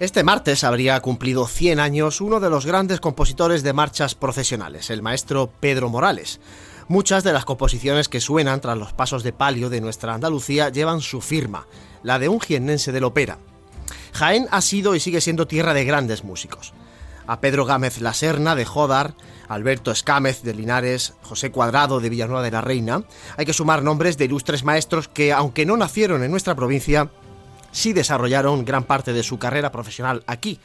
Este martes habría cumplido 100 años uno de los grandes compositores de marchas procesionales, el maestro Pedro Morales. Muchas de las composiciones que suenan tras los pasos de palio de nuestra Andalucía llevan su firma, la de un jiennense del ópera. Jaén ha sido y sigue siendo tierra de grandes músicos. A Pedro Gámez La Serna de Jodar, Alberto Escámez de Linares, José Cuadrado de Villanueva de la Reina, hay que sumar nombres de ilustres maestros que, aunque no nacieron en nuestra provincia, sí desarrollaron gran parte de su carrera profesional aquí,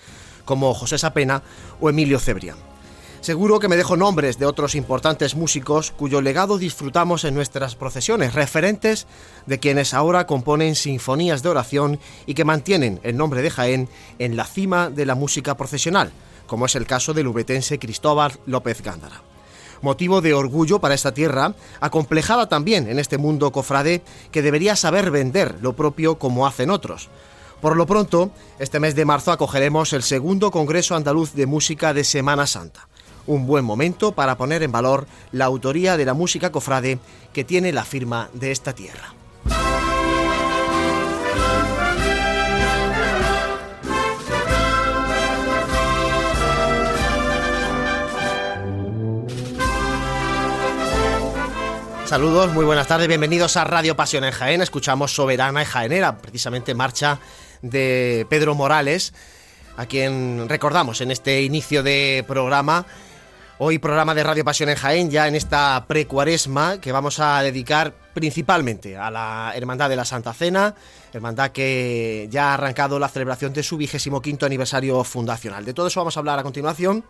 como José Sapena o Emilio Cebrián. Seguro que me dejo nombres de otros importantes músicos cuyo legado disfrutamos en nuestras procesiones, referentes de quienes ahora componen sinfonías de oración y que mantienen el nombre de Jaén en la cima de la música procesional, como es el caso del ubetense Cristóbal López Gándara motivo de orgullo para esta tierra, acomplejada también en este mundo cofrade que debería saber vender lo propio como hacen otros. Por lo pronto, este mes de marzo acogeremos el segundo Congreso Andaluz de Música de Semana Santa. Un buen momento para poner en valor la autoría de la música cofrade que tiene la firma de esta tierra. Saludos, muy buenas tardes, bienvenidos a Radio Pasión en Jaén. Escuchamos Soberana y Jaenera, precisamente marcha de Pedro Morales, a quien recordamos en este inicio de programa. Hoy programa de Radio Pasión en Jaén, ya en esta precuaresma que vamos a dedicar principalmente a la Hermandad de la Santa Cena, hermandad que ya ha arrancado la celebración de su vigésimo quinto aniversario fundacional. De todo eso vamos a hablar a continuación.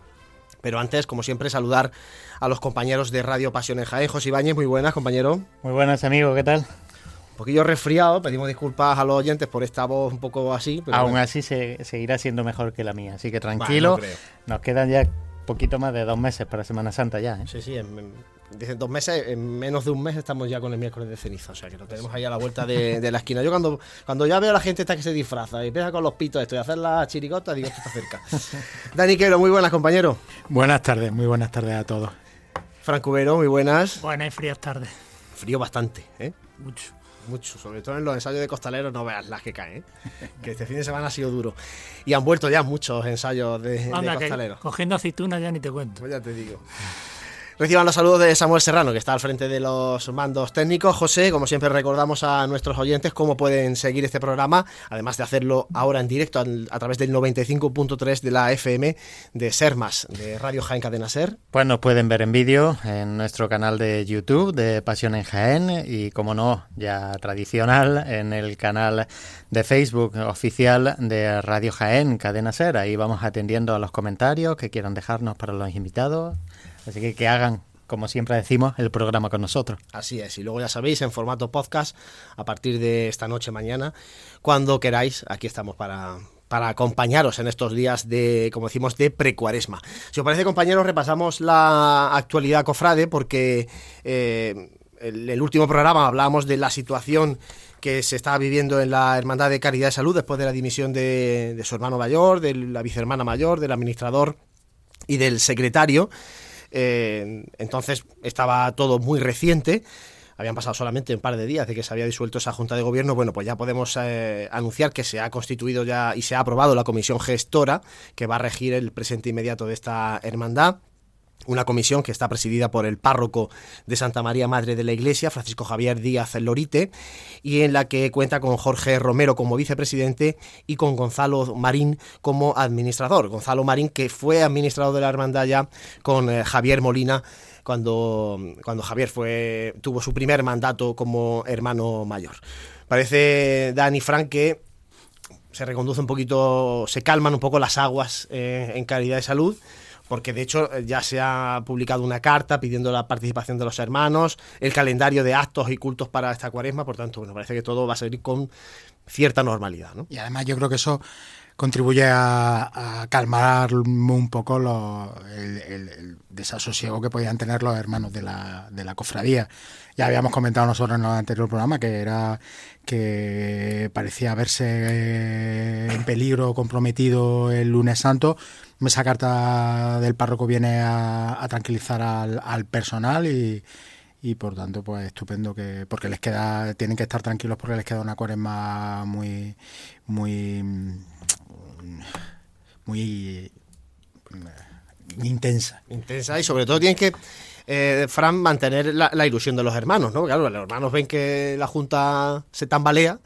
Pero antes, como siempre, saludar a los compañeros de Radio Pasión en Jaén. José Ibáñez, muy buenas, compañero. Muy buenas, amigo, ¿qué tal? Un poquillo resfriado, pedimos disculpas a los oyentes por esta voz un poco así. Aún así se, seguirá siendo mejor que la mía, así que tranquilo. nos quedan ya poquito más de dos meses para Semana Santa ya. ¿eh? Sí, sí, dicen dos meses, en menos de un mes estamos ya con el miércoles de ceniza, o sea que lo tenemos ahí a la vuelta de, la esquina. Yo cuando, cuando ya veo a la gente esta que se disfraza y empieza con los pitos esto y hacer la chiricota, digo, esto está cerca. Dani Quero, muy buenas, compañero. Buenas tardes, muy buenas tardes a todos. Franco Cubero, muy buenas. Buenas y frías tardes. Frío bastante, ¿eh? Mucho. Mucho, sobre todo en los ensayos de costaleros, no veas las que caen, ¿eh? que este fin de semana ha sido duro. Y han vuelto ya muchos ensayos de, costaleros. cogiendo aceitunas ya ni te cuento. Pues ya te digo. Reciban los saludos de Samuel Serrano, que está al frente de los mandos técnicos. José, como siempre recordamos a nuestros oyentes cómo pueden seguir este programa, además de hacerlo ahora en directo a, través del 95.3 de la FM de Sermas, de Radio Jaén Cadena Ser. Pues nos pueden ver en vídeo en nuestro canal de YouTube de Pasión en Jaén y, como no, ya tradicional, en el canal de Facebook oficial de Radio Jaén Cadena Ser. Ahí vamos atendiendo a los comentarios que quieran dejarnos para los invitados Así que que hagan, como siempre decimos, el programa con nosotros. Así es, y luego ya sabéis, en formato podcast, a partir de esta noche, mañana, cuando queráis, aquí estamos para, para acompañaros en estos días de, como decimos, de precuaresma. Si os parece, compañeros, repasamos la actualidad cofrade, porque eh, el, último programa hablábamos de la situación que se estaba viviendo en la Hermandad de Caridad de Salud después de la dimisión de, de su hermano mayor, de la vicehermana mayor, del administrador y del secretario. Eh, entonces estaba todo muy reciente. Habían pasado solamente un par de días de que se había disuelto esa Junta de Gobierno. Bueno, pues ya podemos eh, anunciar que se ha constituido ya y se ha aprobado la comisión gestora que va a regir el presente inmediato de esta hermandad una comisión que está presidida por el párroco de Santa María Madre de la Iglesia, Francisco Javier Díaz Lorite, y en la que cuenta con Jorge Romero como vicepresidente y con Gonzalo Marín como administrador. Gonzalo Marín, que fue administrador de la hermandad ya con eh, Javier Molina cuando, cuando Javier fue, tuvo su primer mandato como hermano mayor. Parece, Dani Frank, que se reconduce un poquito, se calman un poco las aguas eh, en calidad de salud porque de hecho eh, ya se ha publicado una carta pidiendo la participación de los hermanos, el calendario de actos y cultos para esta cuaresma, por tanto, bueno, parece que todo va a seguir con cierta normalidad. ¿no? Y además yo creo que eso contribuye a, calmar un poco el, desasosiego que podían tener los hermanos de la, de la cofradía. Ya habíamos comentado nosotros en el anterior programa que era que parecía verse en peligro comprometido el lunes santo esa carta del párroco viene a, tranquilizar al, personal y, y, por tanto pues estupendo que porque les queda tienen que estar tranquilos porque les queda una cuaresma muy muy muy intensa. Intensa y sobre todo tienen que, eh, Fran, mantener la, ilusión de los hermanos, ¿no? Claro, los hermanos ven que la Junta se tambalea.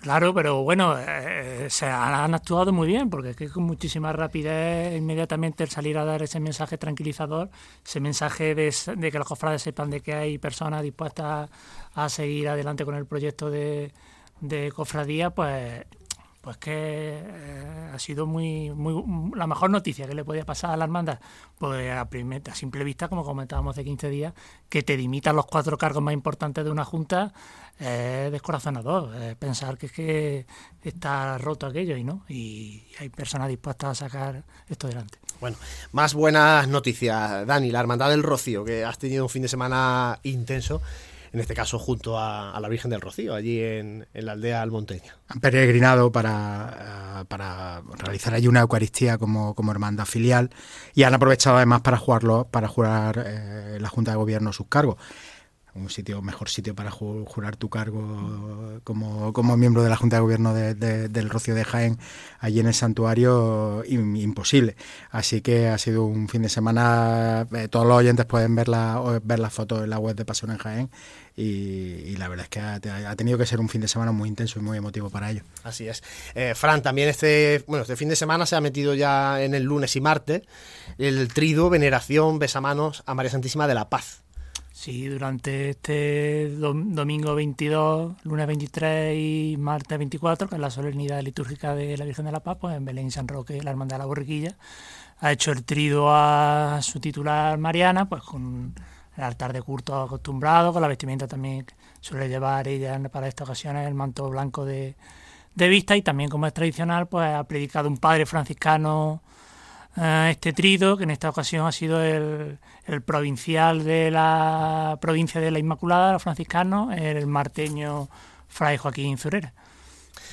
Claro, pero bueno, eh, se han actuado muy bien, porque es que con muchísima rapidez, inmediatamente el salir a dar ese mensaje tranquilizador, ese mensaje de, que los cofrades sepan de que hay personas dispuestas a seguir adelante con el proyecto de cofradía, pues pues que eh, ha sido muy, muy la mejor noticia que le podía pasar a la hermandad, pues a, a simple vista, como comentábamos hace 15 días, que te dimitan los cuatro cargos más importantes de una junta es descorazonador. pensar que es que está roto aquello y no, y hay personas dispuestas a sacar esto delante. Bueno, más buenas noticias, Dani, la Hermandad del Rocío, que has tenido un fin de semana intenso en este caso junto a, la Virgen del Rocío, allí en, la aldea almonteña. Han peregrinado para, para realizar allí una Eucaristía como, como hermandad filial y han aprovechado además para jugarlo, para jurar eh, la Junta de Gobierno sus cargos un sitio mejor sitio para jurar tu cargo como, como miembro de la Junta de Gobierno del Rocío de Jaén allí en el santuario imposible así que ha sido un fin de semana eh, todos los oyentes pueden ver la ver las fotos en la web de Pasión en Jaén y, la verdad es que ha, tenido que ser un fin de semana muy intenso y muy emotivo para ellos. Así es. Eh, Fran, también este, bueno, este fin de semana se ha metido ya en el lunes y martes el trido, veneración, besamanos a María Santísima de la Paz. Sí, durante este domingo 22, lunes 23 y martes 24, que es la solemnidad litúrgica de la Virgen de la Paz, pues en Belén San Roque, la Hermandad de la Borriquilla, ha hecho el trido a su titular Mariana, pues con el altar de culto acostumbrado, con la vestimenta también suele llevar ella para estas ocasiones, el manto blanco de, de vista, y también como es tradicional, pues ha predicado un padre franciscano este trido, que en esta ocasión ha sido el, provincial de la provincia de la Inmaculada, los franciscanos, el marteño Fray Joaquín Zurera.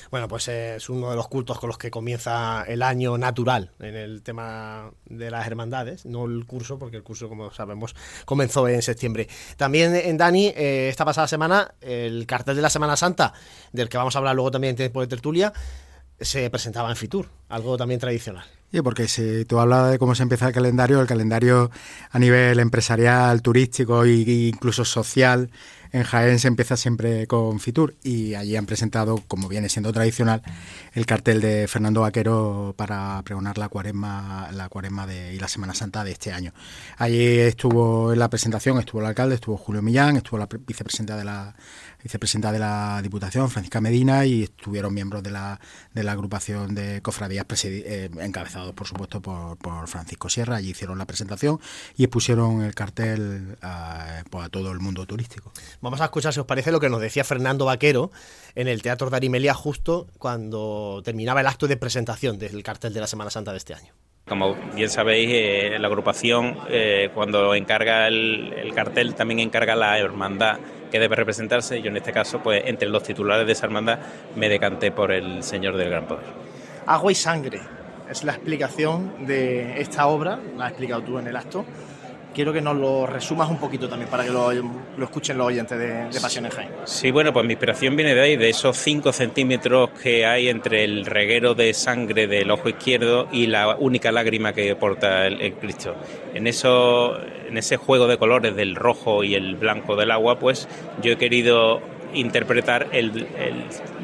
Bueno, pues es uno de los cultos con los que comienza el año natural en el tema de las hermandades, no el curso, porque el curso, como sabemos, comenzó en septiembre. También en Dani, eh, esta pasada semana, el cartel de la Semana Santa, del que vamos a hablar luego también en tiempo de tertulia, se presentaba en Fitur, algo también tradicional. Sí, porque si tú hablas de cómo se empieza el calendario, el calendario a nivel empresarial, turístico e incluso social en Jaén se empieza siempre con Fitur y allí han presentado, como viene siendo tradicional, el cartel de Fernando Vaquero para pregonar la cuaresma, la cuaresma de, y la Semana Santa de este año. Allí estuvo en la presentación, estuvo el alcalde, estuvo Julio Millán, estuvo la vicepresidenta de la vicepresidenta de la Diputación, Francisca Medina, y estuvieron miembros de la, de la agrupación de cofradías eh, encabezados, por supuesto, por, por, Francisco Sierra. Allí hicieron la presentación y expusieron el cartel a, pues, a todo el mundo turístico. Vamos a escuchar, si os parece, lo que nos decía Fernando Vaquero en el Teatro de Arimelia justo cuando terminaba el acto de presentación del cartel de la Semana Santa de este año. Como bien sabéis, eh, la agrupación eh, cuando encarga el, el, cartel también encarga la hermandad que debe representarse. Yo en este caso, pues entre los titulares de esa hermandad me decanté por el Señor del Gran Poder. Agua y sangre es la explicación de esta obra, la has explicado tú en el acto. Quiero que nos lo resumas un poquito también para que lo, escuchen los oyentes de, de Pasión en Jaén. Sí, bueno, pues mi inspiración viene de ahí, de esos 5 centímetros que hay entre el reguero de sangre del ojo izquierdo y la única lágrima que porta el Cristo. En eso en ese juego de colores del rojo y el blanco del agua, pues yo he querido interpretar el,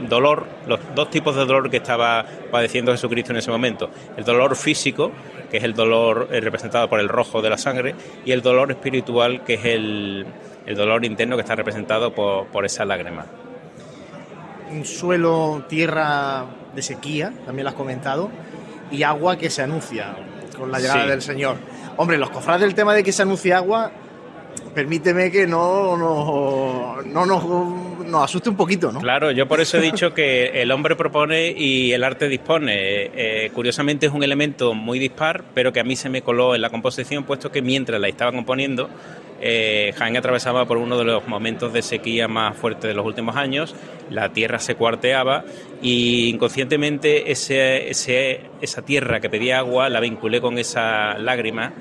dolor, los dos tipos de dolor que estaba padeciendo Jesucristo en ese momento. El dolor físico, que es el dolor eh, representado por el rojo de la sangre, y el dolor espiritual, que es el, dolor interno que está representado por, por esa lágrima. Un suelo, tierra de sequía, también lo has comentado, y agua que se anuncia con la llegada del Señor. Hombre, los cofrades del tema de que se anuncia agua, permíteme que no, no, no nos, asuste un poquito, ¿no? Claro, yo por eso he dicho que el hombre propone y el arte dispone. Eh, curiosamente es un elemento muy dispar, pero que a mí se me coló en la composición, puesto que mientras la estaba componiendo, eh, atravesaba por uno de los momentos de sequía más fuertes de los últimos años, la tierra se cuarteaba y inconscientemente ese, esa tierra que pedía agua la vinculé con esa lágrima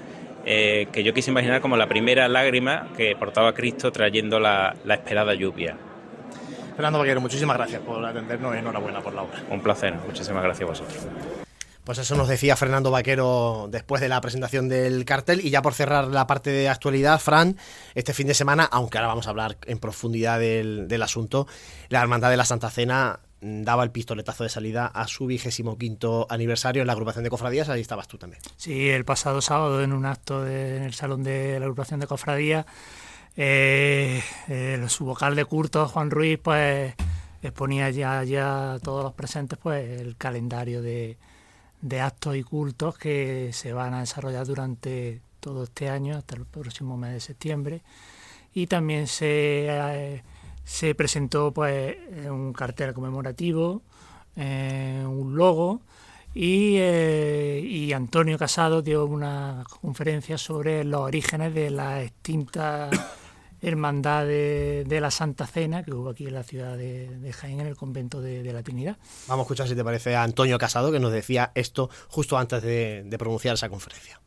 eh, que yo quise imaginar como la primera lágrima que portaba Cristo trayendo la, esperada lluvia. Fernando Vaquero, muchísimas gracias por atendernos y enhorabuena por la obra. Un placer, muchísimas gracias a vosotros. Pues eso nos decía Fernando Vaquero después de la presentación del cartel. Y ya por cerrar la parte de actualidad, Fran, este fin de semana, aunque ahora vamos a hablar en profundidad del, del asunto, la Hermandad de la Santa Cena daba el pistoletazo de salida a su vigésimo quinto aniversario en la agrupación de cofradías. Ahí estabas tú también. Sí, el pasado sábado en un acto en el salón de la agrupación de cofradías, eh, eh, su vocal de curto, Juan Ruiz, pues exponía ya, ya todos los presentes pues el calendario de, de actos y cultos que se van a desarrollar durante todo este año, hasta el próximo mes de septiembre. Y también se, eh, se presentó pues un cartel conmemorativo, eh, un logo, y, eh, y, Antonio Casado dio una conferencia sobre los orígenes de la extinta hermandad de, la Santa Cena que hubo aquí en la ciudad de, Jaén, en el convento de, la Trinidad. Vamos a escuchar si te parece a Antonio Casado, que nos decía esto justo antes de, pronunciar esa conferencia.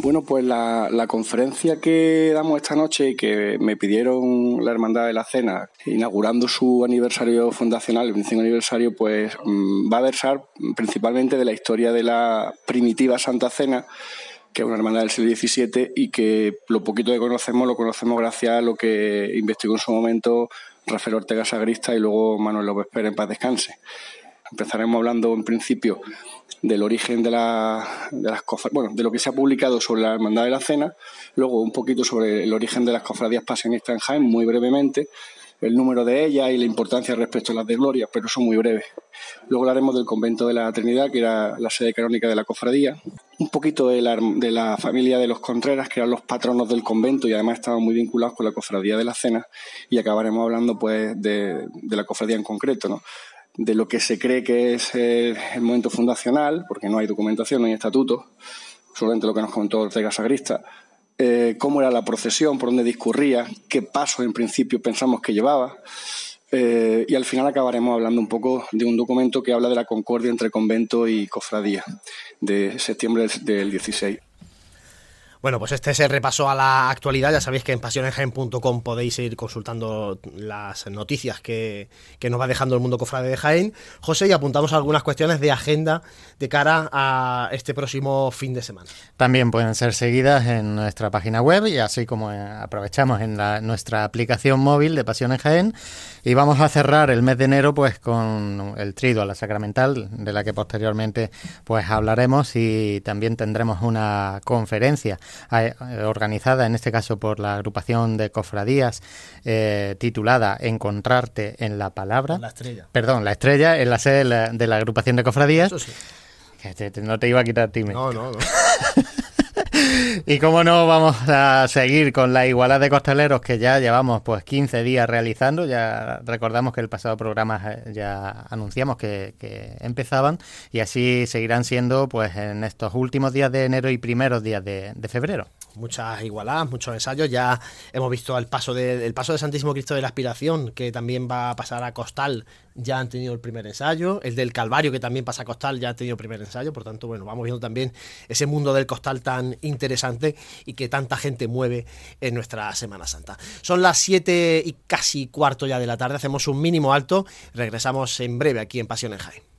Bueno, pues la, conferencia que damos esta noche y que me pidieron la Hermandad de la Cena, inaugurando su aniversario fundacional, el 25 aniversario, pues mmm, va a versar principalmente de la historia de la primitiva Santa Cena, que es una hermandad del siglo XVII y que lo poquito que conocemos lo conocemos gracias a lo que investigó en su momento Rafael Ortega Sagrista y luego Manuel López Pérez en paz descanse. Empezaremos hablando en principio del origen de, la, de las bueno, de lo que se ha publicado sobre la Hermandad de la Cena, luego un poquito sobre el origen de las cofradías pasionistas en Jaén, muy brevemente, el número de ellas y la importancia respecto a las de Gloria, pero eso muy breve. Luego hablaremos del convento de la Trinidad, que era la sede canónica de la cofradía, un poquito de la, de la familia de los Contreras, que eran los patronos del convento y además estaban muy vinculados con la cofradía de la Cena, y acabaremos hablando pues de, de la cofradía en concreto, ¿no? De lo que se cree que es el, momento fundacional, porque no hay documentación, no hay estatuto, solamente lo que nos comentó Ortega Sagrista, eh, cómo era la procesión, por dónde discurría, qué pasos en principio pensamos que llevaba. Eh, y al final acabaremos hablando un poco de un documento que habla de la concordia entre convento y cofradía de septiembre del 16. Bueno, pues este es el repaso a la actualidad. Ya sabéis que en pasionenjaen.com podéis ir consultando las noticias que, que, nos va dejando el mundo cofrade de Jaén. José, y apuntamos algunas cuestiones de agenda de cara a este próximo fin de semana. También pueden ser seguidas en nuestra página web y así como aprovechamos en la, nuestra aplicación móvil de Pasión en Jaén. Y vamos a cerrar el mes de enero pues con el trido a la sacramental, de la que posteriormente pues hablaremos y también tendremos una conferencia organizada en este caso por la agrupación de cofradías eh, titulada Encontrarte en la palabra. La estrella. Perdón, la estrella en la sede de la, de la agrupación de cofradías. Eso sí. Que te, te, no te iba a quitar time. No, no, no. Y cómo no vamos a seguir con la igualdad de costaleros que ya llevamos pues 15 días realizando. Ya recordamos que el pasado programa ya anunciamos que, empezaban y así seguirán siendo pues en estos últimos días de enero y primeros días de, de febrero muchas igualadas, muchos ensayos. Ya hemos visto el paso de, el paso de Santísimo Cristo de la Aspiración, que también va a pasar a Costal, ya han tenido el primer ensayo. El del Calvario, que también pasa a Costal, ya ha tenido el primer ensayo. Por tanto, bueno, vamos viendo también ese mundo del Costal tan interesante y que tanta gente mueve en nuestra Semana Santa. Son las 7 y casi cuarto ya de la tarde, hacemos un mínimo alto. Regresamos en breve aquí en Pasión en.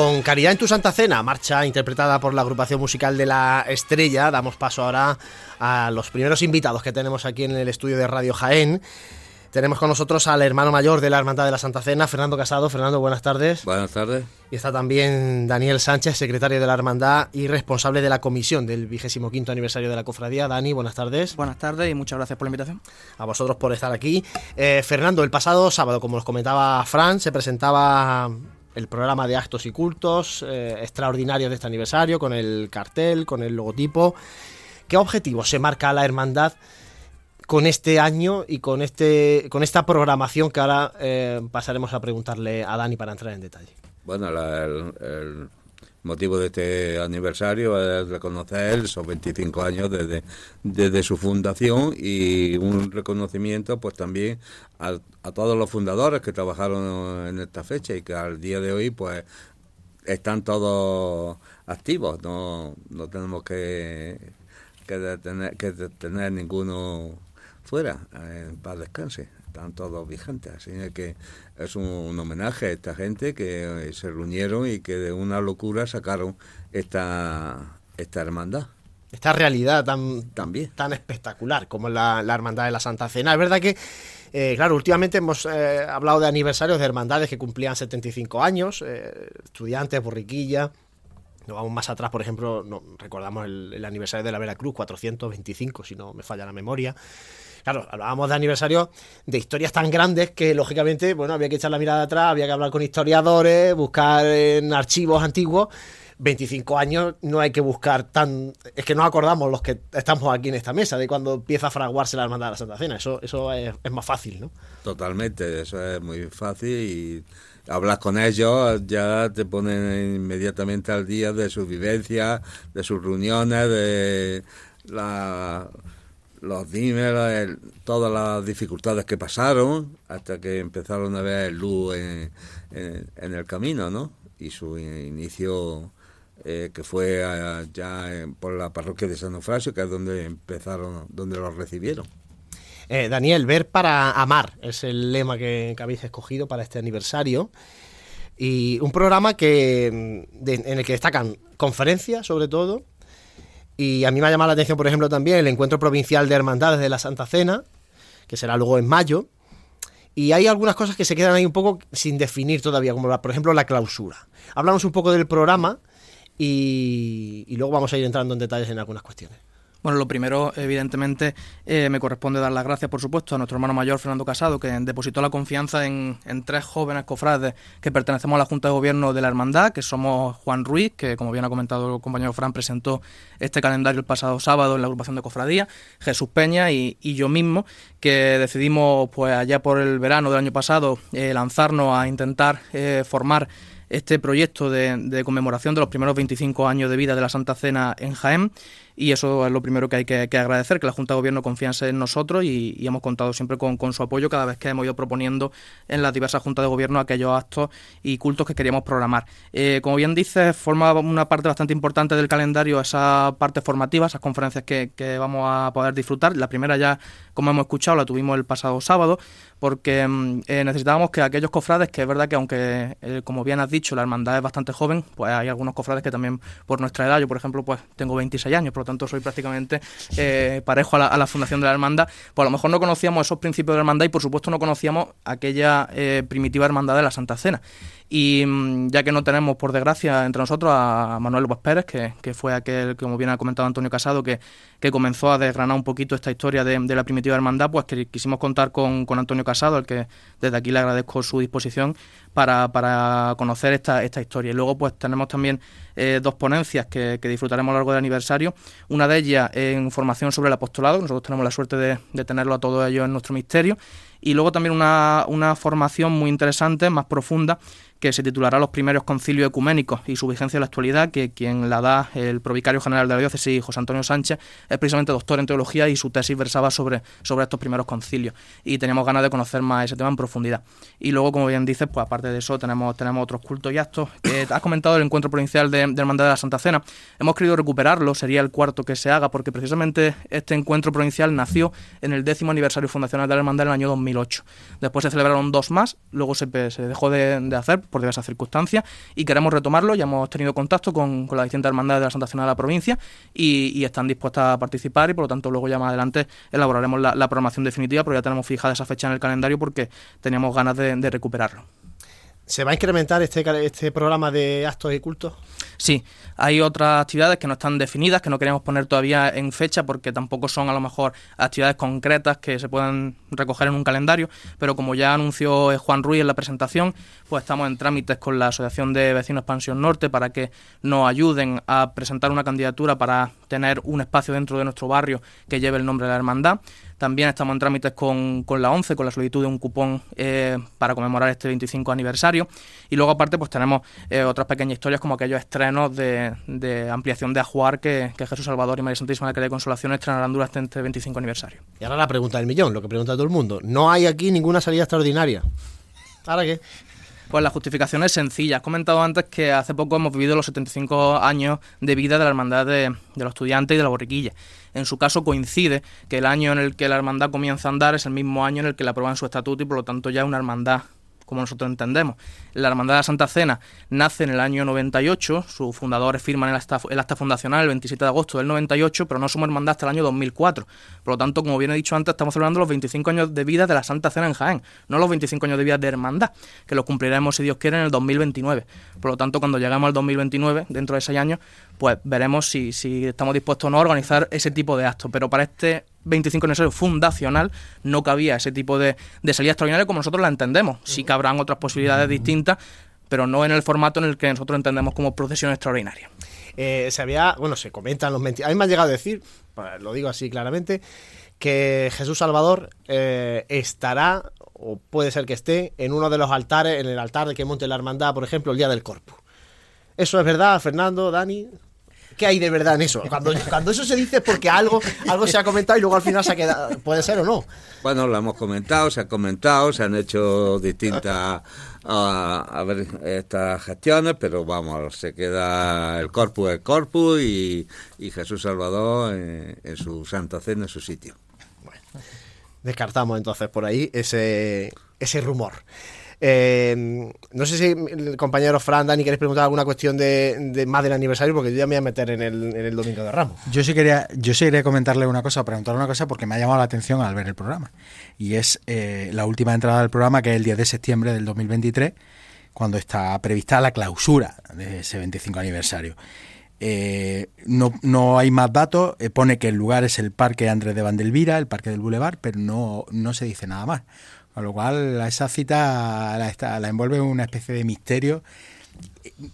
Con Caridad en tu Santa Cena, marcha interpretada por la agrupación musical de la Estrella, damos paso ahora a los primeros invitados que tenemos aquí en el estudio de Radio Jaén. Tenemos con nosotros al hermano mayor de la Hermandad de la Santa Cena, Fernando Casado. Fernando, buenas tardes. Buenas tardes. Y está también Daniel Sánchez, secretario de la Hermandad y responsable de la comisión del vigésimo quinto aniversario de la cofradía. Dani, buenas tardes. Buenas tardes y muchas gracias por la invitación. A vosotros por estar aquí. Eh, Fernando, el pasado sábado, como nos comentaba Fran, se presentaba el programa de actos y cultos eh, extraordinarios de este aniversario, con el cartel, con el logotipo. ¿Qué objetivo se marca la hermandad con este año y con, este, con esta programación que ahora eh, pasaremos a preguntarle a Dani para entrar en detalle? Bueno, el, motivo de este aniversario es reconocer esos 25 años desde, desde su fundación y un reconocimiento pues también a, todos los fundadores que trabajaron en esta fecha y que al día de hoy pues están todos activos, no, no tenemos que, que, detener, que detener ninguno fuera, en paz descanse están todos vigentes. Así que es un, homenaje a esta gente que eh, se reunieron y que de una locura sacaron esta, esta hermandad. Esta realidad tan, También. tan espectacular como la, la Hermandad de la Santa Cena. Es verdad que eh, claro, últimamente hemos eh, hablado de aniversarios de hermandades que cumplían 75 años, estudiantes, borriquilla. Nos vamos más atrás, por ejemplo, no, recordamos el, el, aniversario de la Veracruz, 425, si no me falla la memoria. Claro, hablábamos de aniversario de historias tan grandes que, lógicamente, bueno, había que echar la mirada atrás, había que hablar con historiadores, buscar en archivos antiguos. 25 años no hay que buscar tan... Es que no acordamos los que estamos aquí en esta mesa de cuando empieza a fraguarse la Hermandad de la Santa Cena. Eso, eso es, más fácil, ¿no? Totalmente, eso es muy fácil y hablas con ellos, ya te ponen inmediatamente al día de sus vivencias, de sus reuniones, de la los dimes, todas las dificultades que pasaron hasta que empezaron a ver luz en, el camino, ¿no? Y su inicio eh, que fue ya por la parroquia de San Eufrasio, que es donde empezaron, donde los recibieron. Eh, Daniel, ver para amar es el lema que, habéis escogido para este aniversario. Y un programa que en el que destacan conferencias, sobre todo, y a mí me ha llamado la atención, por ejemplo, también el encuentro provincial de hermandades de la Santa Cena, que será luego en mayo. Y hay algunas cosas que se quedan ahí un poco sin definir todavía, como por ejemplo la clausura. Hablamos un poco del programa y, y luego vamos a ir entrando en detalles en algunas cuestiones. Bueno, lo primero, evidentemente, eh, me corresponde dar las gracias, por supuesto, a nuestro hermano mayor, Fernando Casado, que depositó la confianza en, tres jóvenes cofrades que pertenecemos a la Junta de Gobierno de la Hermandad, que somos Juan Ruiz, que como bien ha comentado el compañero Fran, presentó este calendario el pasado sábado en la agrupación de cofradía, Jesús Peña y, yo mismo, que decidimos, pues allá por el verano del año pasado, eh, lanzarnos a intentar eh, formar este proyecto de, de, conmemoración de los primeros 25 años de vida de la Santa Cena en Jaén y eso es lo primero que hay que, agradecer, que la Junta de Gobierno confiase en nosotros y, hemos contado siempre con, su apoyo cada vez que hemos ido proponiendo en las diversas Juntas de Gobierno aquellos actos y cultos que queríamos programar. Eh, como bien dices, forma una parte bastante importante del calendario esa parte formativa, esas conferencias que, vamos a poder disfrutar. La primera ya, como hemos escuchado, la tuvimos el pasado sábado, porque mm, eh, necesitábamos que aquellos cofrades, que es verdad que aunque, eh, como bien has dicho, la hermandad es bastante joven, pues hay algunos cofrades que también por nuestra edad, yo por ejemplo, pues tengo 26 años, por tanto soy prácticamente eh, parejo a la, fundación de la hermandad, pues a lo mejor no conocíamos esos principios de la hermandad y por supuesto no conocíamos aquella primitiva hermandad de la Santa Cena. Y mm, ya que no tenemos, por desgracia, entre nosotros a Manuel López Pérez, que, fue aquel, como bien ha comentado Antonio Casado, que, que comenzó a desgranar un poquito esta historia de, la primitiva hermandad, pues que quisimos contar con, Antonio Casado, al que desde aquí le agradezco su disposición para, conocer esta, esta historia. Y luego pues tenemos también eh, dos ponencias que, disfrutaremos a lo largo del aniversario. Una de ellas en formación sobre el apostolado, nosotros tenemos la suerte de, tenerlo a todos ellos en nuestro misterio. Y luego también una, una formación muy interesante, más profunda, que se titulará Los primeros concilios ecuménicos y su vigencia en la actualidad, que quien la da el provicario general de la diócesis, José Antonio Sánchez, es precisamente doctor en teología y su tesis versaba sobre, sobre estos primeros concilios. Y teníamos ganas de conocer más ese tema en profundidad. Y luego, como bien dices, pues aparte de eso, tenemos, tenemos otros cultos y actos. has comentado el encuentro provincial de, de Hermandad de la Santa Cena. Hemos querido recuperarlo, sería el cuarto que se haga, porque precisamente este encuentro provincial nació en el décimo aniversario fundacional de la Hermandad en el año 2000 2008. Después se celebraron dos más, luego se, dejó de, hacer por diversas circunstancias y queremos retomarlo. Ya hemos tenido contacto con, con las distintas de la Santa Cena de la provincia y, están dispuestas a participar y por lo tanto luego ya más adelante elaboraremos la, programación definitiva, pero ya tenemos fijada esa fecha en el calendario porque teníamos ganas de recuperarlo. ¿Se va a incrementar este, este programa de actos y cultos? Sí, hay otras actividades que no están definidas, que no queremos poner todavía en fecha porque tampoco son a lo mejor actividades concretas que se puedan recoger en un calendario, pero como ya anunció Juan Ruiz en la presentación, pues estamos en trámites con la Asociación de Vecinos Expansión Norte para que nos ayuden a presentar una candidatura para tener un espacio dentro de nuestro barrio que lleve el nombre de la hermandad. También estamos en trámites con, la ONCE, con la solicitud de un cupón eh, para conmemorar este 25 aniversario. Y luego, aparte, pues tenemos eh, otras pequeñas historias como aquellos estrenos de, ampliación de Ajuar que, Jesús Salvador y María Santísima de Consolación estrenarán durante este 25 aniversario. Y ahora la pregunta del millón, lo que pregunta todo el mundo. No hay aquí ninguna salida extraordinaria. ¿Ahora qué? Pues la justificación es sencilla. Has comentado antes que hace poco hemos vivido los 75 años de vida de la Hermandad de, los Estudiantes y de la Borriquilla. En su caso coincide que el año en el que la hermandad comienza a andar es el mismo año en el que la aprueban su estatuto y por lo tanto ya es una hermandad como nosotros entendemos. La Hermandad de la Santa Cena nace en el año 98, sus fundadores firman el acta, fundacional el 27 de agosto del 98, pero no somos hermandad hasta el año 2004. Por lo tanto, como bien he dicho antes, estamos celebrando los 25 años de vida de la Santa Cena en Jaén, no los 25 años de vida de hermandad, que los cumpliremos, si Dios quiere, en el 2029. Por lo tanto, cuando llegamos al 2029, dentro de seis años, pues veremos si, si estamos dispuestos o no a organizar ese tipo de actos. Pero para este 25 aniversario fundacional no cabía ese tipo de, de salida extraordinaria como nosotros la entendemos. Sí que habrán otras posibilidades distintas, pero no en el formato en el que nosotros entendemos como procesión extraordinaria. Eh, se había, bueno, se comentan los mentiras. A mí me ha llegado a decir, lo digo así claramente, que Jesús Salvador eh, estará, o puede ser que esté, en uno de los altares, en el altar de que monte la hermandad, por ejemplo, el día del Corpus. ¿Eso es verdad, Fernando, Dani? ¿Qué hay de verdad en eso? Cuando, cuando eso se dice es porque algo, algo se ha comentado y luego al final se ha quedado. ¿Puede ser o no? Bueno, lo hemos comentado, se ha comentado, se han hecho distintas a, ver estas gestiones, pero vamos, se queda el corpus el corpus y, Jesús Salvador en, su Santa Cena, en su sitio. Bueno, descartamos entonces por ahí ese, ese rumor. Eh, no sé si el compañero Fran, Dani, queréis preguntar alguna cuestión de, más del aniversario, porque yo ya me voy a meter en el, Domingo de Ramos. Yo sí quería, yo sí quería comentarle una cosa, preguntarle una cosa, porque me ha llamado la atención al ver el programa. Y es eh, la última entrada del programa, que es el 10 de septiembre del 2023, cuando está prevista la clausura de ese 25 aniversario. Eh, no, no, hay más datos, pone que el lugar es el Parque Andrés de Vandelvira, el Parque del Boulevard, pero no, no se dice nada más. Con lo cual, esa cita la, la envuelve una especie de misterio.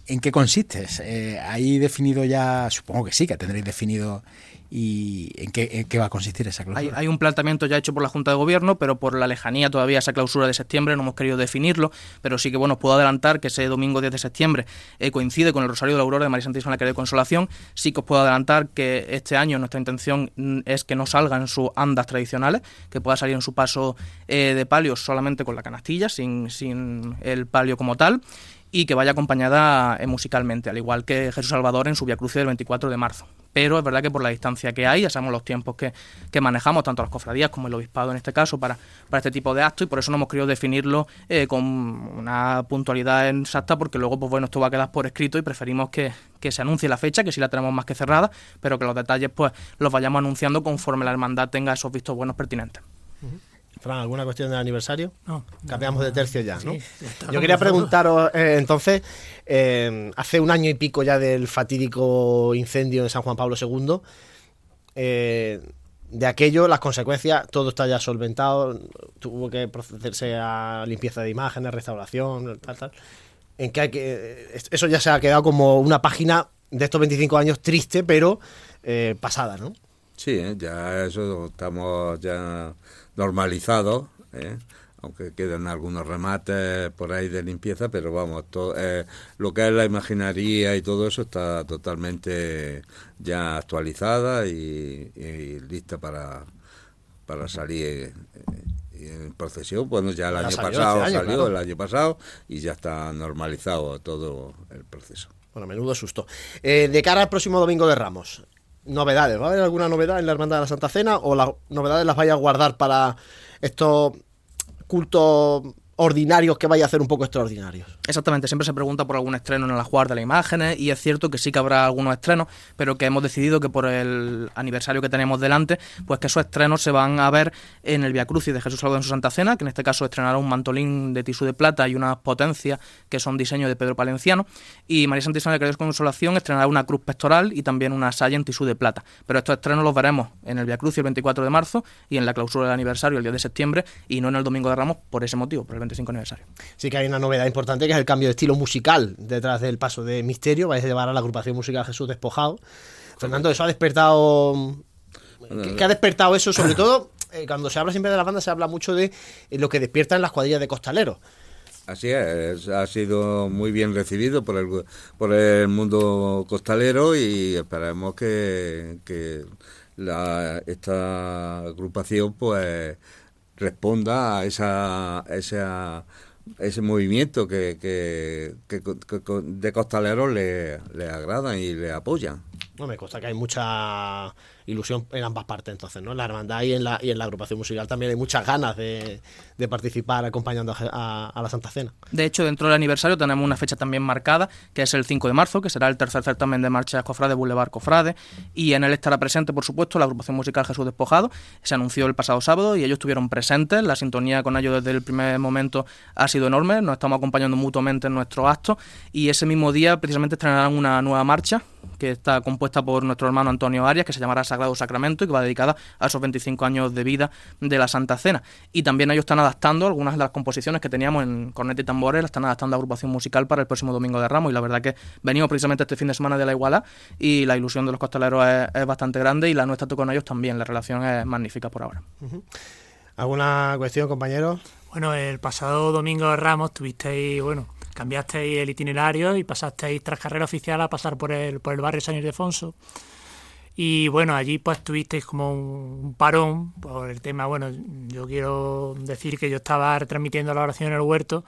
¿En qué consiste? Eh, ¿Hay definido ya? Supongo que sí, que tendréis definido y en qué, qué, va a consistir esa clausura. Hay, un planteamiento ya hecho por la Junta de Gobierno, pero por la lejanía todavía esa clausura de septiembre no hemos querido definirlo, pero sí que bueno, puedo adelantar que ese domingo 10 de septiembre eh, coincide con el Rosario de la Aurora de María Santísima la de Consolación. Sí que os puedo adelantar que este año nuestra intención mm, es que no salgan sus andas tradicionales, que pueda salir en su paso eh, de palio solamente con la canastilla, sin, sin el palio como tal y que vaya acompañada eh, musicalmente, al igual que Jesús Salvador en su Via Crucis del 24 de marzo pero es verdad que por la distancia que hay, ya sabemos los tiempos que, manejamos, tanto las cofradías como el obispado en este caso, para, para este tipo de actos, y por eso no hemos querido definirlo eh, con una puntualidad exacta, porque luego, pues bueno, esto va a quedar por escrito y preferimos que, se anuncie la fecha, que sí la tenemos más que cerrada, pero que los detalles pues los vayamos anunciando conforme la hermandad tenga esos vistos buenos pertinentes. Fran, ¿alguna cuestión del aniversario? No. Cambiamos de tercio ya, ¿no? Yo quería preguntaros, eh, entonces, eh, hace un año y pico ya del fatídico incendio en San Juan Pablo II, eh, de aquello, las consecuencias, todo está ya solventado, tuvo que procederse a limpieza de imágenes, restauración, tal, tal. En que, hay que eso ya se ha quedado como una página de estos 25 años triste, pero pasada, ¿no? Sí, ya eso estamos ya normalizado, ¿eh? aunque quedan algunos remates por ahí de limpieza, pero vamos, eh, lo que es la imaginería y todo eso está totalmente ya actualizada y, lista para, para salir eh, en procesión. Bueno, ya el año pasado este salió, el año pasado, y ya está normalizado todo el proceso. Bueno, menudo susto. de cara al próximo domingo de Ramos, novedades. ¿Va a haber alguna novedad en la Hermandad de la Santa Cena o las novedades las vaya a guardar para estos cultos ordinarios que vaya a hacer un poco extraordinarios. Exactamente, siempre se pregunta por algún estreno en la guarda de las imágenes y es cierto que sí que habrá algunos estrenos, pero que hemos decidido que por el aniversario que tenemos delante, pues que esos estrenos se van a ver en el Via Crucis de Jesús Salvador en su Santa Cena, que en este caso estrenará un mantolín de tisú de plata y unas potencias que son diseño de Pedro Palenciano y María Santísima de Caridad Consolación estrenará una cruz pectoral y también una saya en tisú de plata. Pero estos estrenos los veremos en el Via Crucis el 24 de marzo y en la clausura del aniversario el 10 de septiembre y no en el Domingo de Ramos por ese motivo, Sí que hay una novedad importante que es el cambio de estilo musical detrás del paso de Misterio, vais a llevar a la agrupación musical Jesús Despojado. Fernando, eso ha despertado... ¿Qué, ha despertado eso? Sobre todo, eh, cuando se habla siempre de la banda, se habla mucho de eh, lo que despiertan las cuadrillas de costaleros. Así es, ha sido muy bien recibido por el, por el mundo costalero y esperemos que, que esta agrupación pues responda a esa, esa ese movimiento que, que, de costaleros le, le agradan y le apoyan. No, me consta que hay mucha ilusión en ambas partes, entonces, ¿no? En la hermandad y en la, y en la agrupación musical también hay muchas ganas de, participar acompañando a, a, la Santa Cena. De hecho, dentro del aniversario tenemos una fecha también marcada, que es el 5 de marzo, que será el tercer certamen de marcha Cofrade Boulevard Cofrade, y en él estará presente, por supuesto, la agrupación musical Jesús Despojado. Se anunció el pasado sábado y ellos estuvieron presentes. La sintonía con ellos desde el primer momento ha sido enorme. Nos estamos acompañando mutuamente en nuestros actos y ese mismo día precisamente estrenarán una nueva marcha que está compuesta por nuestro hermano Antonio Arias, que se llamará Sagrado Sacramento y que va dedicada a esos 25 años de vida de la Santa Cena. Y también ellos están adaptando algunas de las composiciones que teníamos en cornet y tambores, las están adaptando a agrupación musical para el próximo domingo de Ramos. Y la verdad que venimos precisamente este fin de semana de la Iguala y la ilusión de los costaleros es, bastante grande y la nuestra con ellos también. La relación es magnífica por ahora. ¿Alguna cuestión, compañeros? Bueno, el pasado domingo de Ramos tuvisteis, bueno, cambiasteis el itinerario y pasasteis tras carrera oficial a pasar por el, por el barrio San Ildefonso. Y bueno, allí pues tuvisteis como un, parón por el tema, bueno, yo quiero decir que yo estaba retransmitiendo la oración en el huerto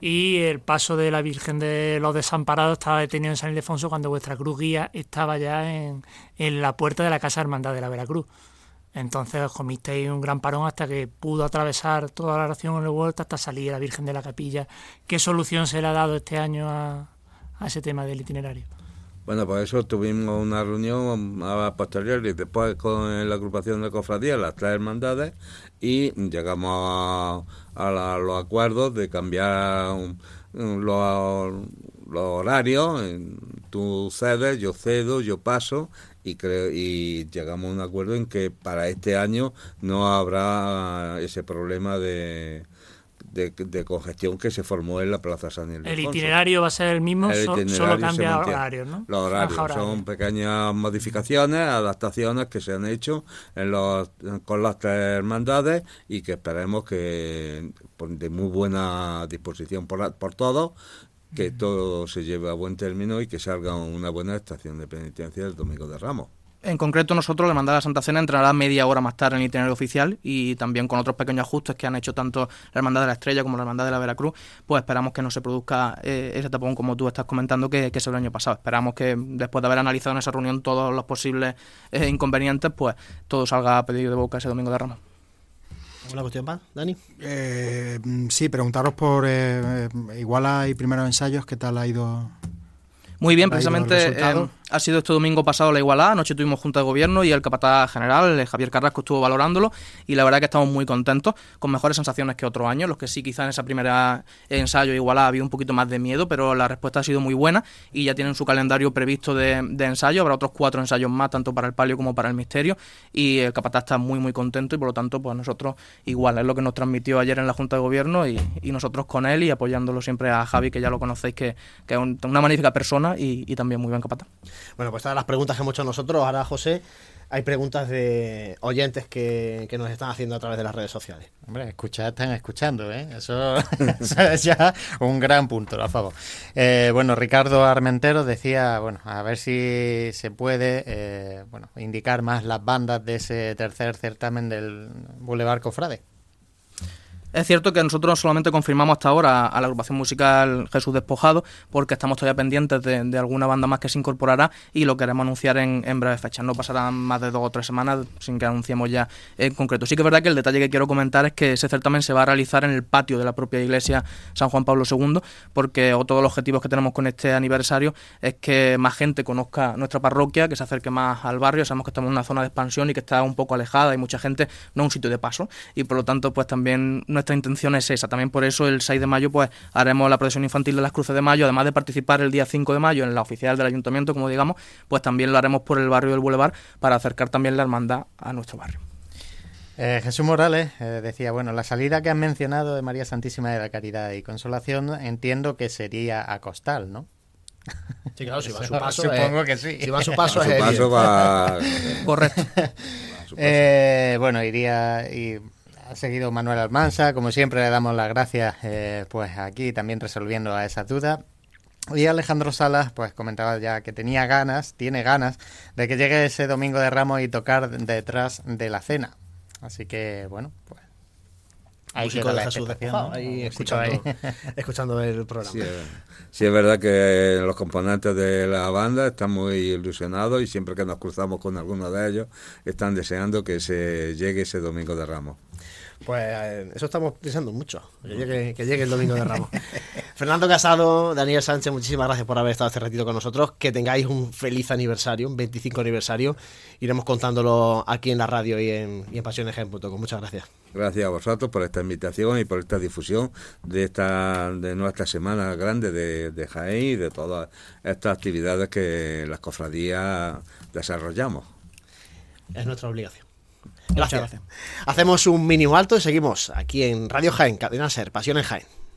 y el paso de la Virgen de los Desamparados estaba detenido en San Ildefonso cuando vuestra cruz guía estaba ya en, en la puerta de la Casa Hermandad de la Veracruz. Entonces os comisteis un gran parón hasta que pudo atravesar toda la oración el huerto hasta salir a la Virgen de la Capilla. ¿Qué solución se le ha dado este año a, ese tema del itinerario? Bueno, por eso tuvimos una reunión a posteriori después con la agrupación de cofradías, las tres hermandades, y llegamos a, los acuerdos de cambiar los horarios. Tú cedes, yo cedo, yo paso y, creo, y llegamos a un acuerdo en que para este año no habrá ese problema de, de, congestión que se formó en la Plaza San Ildefonso. El itinerario va a ser el mismo, solo cambia horarios, ¿no? Los horarios son pequeñas modificaciones, adaptaciones que se han hecho en los, con las tres hermandades y que esperemos que de muy buena disposición por, por todos que todo se lleve a buen término y que salga una buena estación de penitencia el domingo de Ramos. En concreto, nosotros, la Hermandad de la Santa Cena, entrará media hora más tarde en el itinerario oficial y también con otros pequeños ajustes que han hecho tanto la Hermandad de la Estrella como la Hermandad de la Veracruz, pues esperamos que no se produzca eh, ese tapón como tú estás comentando que, que es el año pasado. Esperamos que después de haber analizado en esa reunión todos los posibles eh, inconvenientes, pues todo salga a pedido de boca ese domingo de Ramos. ¿Una cuestión más, Dani? Eh, sí, preguntaros por eh, Iguala y primeros ensayos, ¿qué tal ha ido? Muy bien, precisamente ha sido este domingo pasado la igualada, anoche tuvimos junta de gobierno y el capataz general, Javier Carrasco, estuvo valorándolo. Y la verdad que estamos muy contentos, con mejores sensaciones que otros años, los que sí quizá en esa primera ensayo igualada había un poquito más de miedo, pero la respuesta ha sido muy buena y ya tienen su calendario previsto de, ensayo, habrá otros cuatro ensayos más, tanto para el palio como para el misterio. Y el capataz está muy muy contento y por lo tanto pues nosotros igual, es lo que nos transmitió ayer en la junta de gobierno y, nosotros con él y apoyándolo siempre a Javi, que ya lo conocéis, que, es una magnífica persona y, y también muy buen capataz. Bueno, pues todas las preguntas que hemos hecho nosotros. Ahora, José, hay preguntas de oyentes que, nos están haciendo a través de las redes sociales. Hombre, escuchar están escuchando, ¿eh? Eso, es ya un gran punto, a favor. Eh, bueno, Ricardo Armentero decía, bueno, a ver si se puede, eh, bueno, indicar más las bandas de ese tercer certamen del Boulevard Cofrade. Es cierto que nosotros solamente confirmamos hasta ahora a la agrupación musical Jesús Despojado, porque estamos todavía pendientes de, alguna banda más que se incorporará y lo queremos anunciar en, en breves fechas. No pasarán más de dos o tres semanas sin que anunciemos ya en concreto. Sí que es verdad que el detalle que quiero comentar es que ese certamen se va a realizar en el patio de la propia iglesia San Juan Pablo II, porque otro de los objetivos que tenemos con este aniversario es que más gente conozca nuestra parroquia, que se acerque más al barrio. Sabemos que estamos en una zona de expansión y que está un poco alejada y mucha gente no un sitio de paso y por lo tanto pues también nuestra intención es esa. También por eso el 6 de mayo pues haremos la procesión infantil de las Cruces de Mayo, además de participar el día 5 de mayo en la oficial del ayuntamiento, como digamos, pues también lo haremos por el barrio del Boulevard para acercar también la hermandad a nuestro barrio. Eh, Jesús Morales eh, decía, bueno, la salida que han mencionado de María Santísima de la Caridad y Consolación entiendo que sería a Costal, ¿no? Sí, claro, si va a su paso. Supongo que sí. Si va a su paso, su paso va... Correcto. Eh, bueno, iría y ha seguido Manuel Almanza, como siempre le damos las gracias, pues aquí también resolviendo a esa duda. Y Alejandro Salas, pues comentaba ya que tenía ganas, tiene ganas, de que llegue ese domingo de Ramos y tocar detrás de la cena. Así que, bueno, pues. Ahí queda la Jesús ahí, escuchando, escuchando, el programa. Sí, es verdad que los componentes de la banda están muy ilusionados y siempre que nos cruzamos con alguno de ellos están deseando que se llegue ese domingo de Ramos. Pues eh, eso estamos pensando mucho, que llegue, que llegue el domingo de Ramos. Fernando Casado, Daniel Sánchez, muchísimas gracias por haber estado este ratito con nosotros. Que tengáis un feliz aniversario, un 25 aniversario. Iremos contándolo aquí en la radio y en, y en Muchas gracias. Gracias a vosotros por esta invitación y por esta difusión de esta de nuestra semana grande de, de Jaén y de todas estas actividades que las cofradías desarrollamos. Es nuestra obligación. Gracias. Hacemos un mínimo alto y seguimos aquí en Radio Jaén, Cadena Ser, Pasión en Jaén.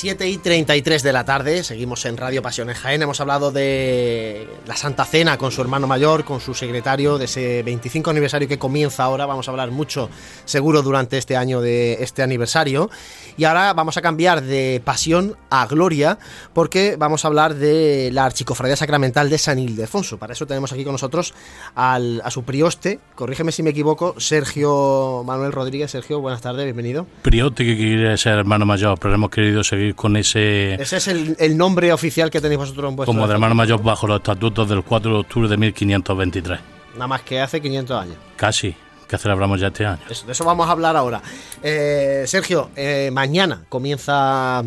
7 y 33 de la tarde, seguimos en Radio Pasión en Jaén. Hemos hablado de la Santa Cena con su hermano mayor, con su secretario, de ese 25 aniversario que comienza ahora. Vamos a hablar mucho, seguro, durante este año de este aniversario. Y ahora vamos a cambiar de pasión a gloria, porque vamos a hablar de la Archicofradía Sacramental de San Ildefonso. Para eso tenemos aquí con nosotros al, a su prioste, corrígeme si me equivoco, Sergio Manuel Rodríguez. Sergio, buenas tardes, bienvenido. Prioste que quiere ser hermano mayor, pero hemos querido seguir con ese... Ese es el, nombre oficial que tenéis vosotros en vuestro... Como de hermano mayor bajo los estatutos del 4 de octubre de 1523. Nada más que hace 500 años. Casi, que celebramos ya este año. de eso vamos a hablar ahora. Eh, Sergio, eh, mañana comienza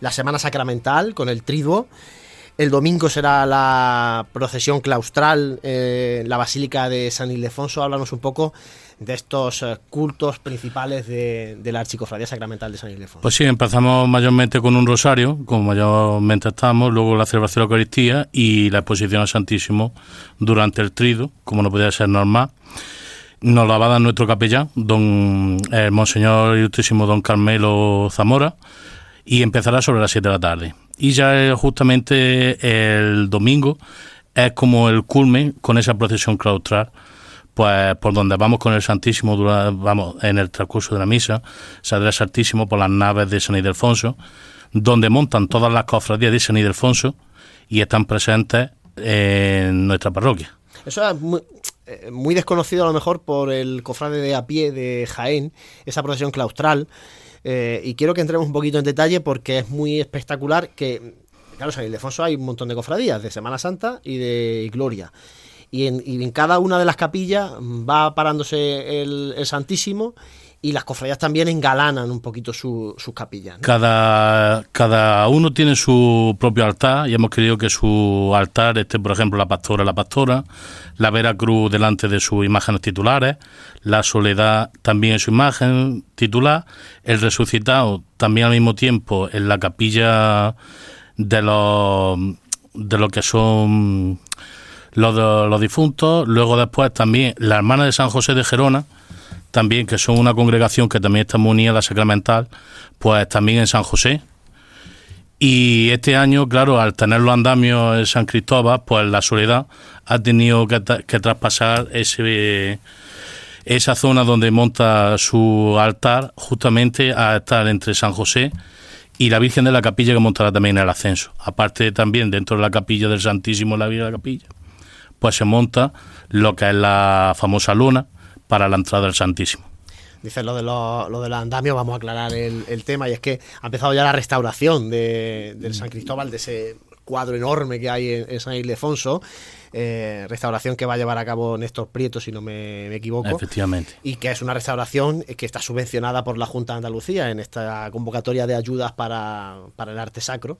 la Semana Sacramental con el Triduo. El domingo será la procesión claustral en la Basílica de San Ildefonso. Háblanos un poco de estos eh, cultos principales de, la Archicofradía Sacramental de San Ildefonso. Pues sí, empezamos mayormente con un rosario, como mayormente estamos, luego la celebración de la Eucaristía y la exposición al Santísimo durante el trido, como no podía ser normal. Nos la va a dar nuestro capellán, don el Monseñor Ilustrísimo Don Carmelo Zamora, y empezará sobre las 7 de la tarde. Y ya justamente el domingo es como el culmen con esa procesión claustral pues por donde vamos con el Santísimo, vamos en el transcurso de la misa, saldrá el Santísimo por las naves de San Ildefonso, donde montan todas las cofradías de San Ildefonso y están presentes en nuestra parroquia. Eso es muy, eh, desconocido a lo mejor por el cofrade de a pie de Jaén, esa procesión claustral, eh, y quiero que entremos un poquito en detalle porque es muy espectacular que, claro, San Ildefonso hay un montón de cofradías, de Semana Santa y de Gloria y en, cada una de las capillas va parándose el, Santísimo y las cofradías también engalanan un poquito sus su capillas. Cada, cada uno tiene su propio altar y hemos querido que su altar esté, por ejemplo, la pastora, la pastora, la Vera Cruz delante de sus imágenes titulares, la Soledad también en su imagen titular, el resucitado también al mismo tiempo en la capilla de los, de lo que son los, los difuntos, luego después también la hermana de San José de Gerona, también que son una congregación que también está muy unida sacramental, pues también en San José. Y este año, claro, al tener los andamios en San Cristóbal, pues la soledad ha tenido que, que traspasar ese, esa zona donde monta su altar justamente a estar entre San José y la Virgen de la Capilla que montará también el ascenso. Aparte también dentro de la capilla del Santísimo, la Virgen de la Capilla, pues se monta lo que es la famosa luna para la entrada del Santísimo. Dices lo de los lo del andamio, vamos a aclarar el, el, tema, y es que ha empezado ya la restauración de, del San Cristóbal, de ese cuadro enorme que hay en, en San Ildefonso, eh, restauración que va a llevar a cabo Néstor Prieto, si no me, me, equivoco. Efectivamente. Y que es una restauración que está subvencionada por la Junta de Andalucía en esta convocatoria de ayudas para, para el arte sacro.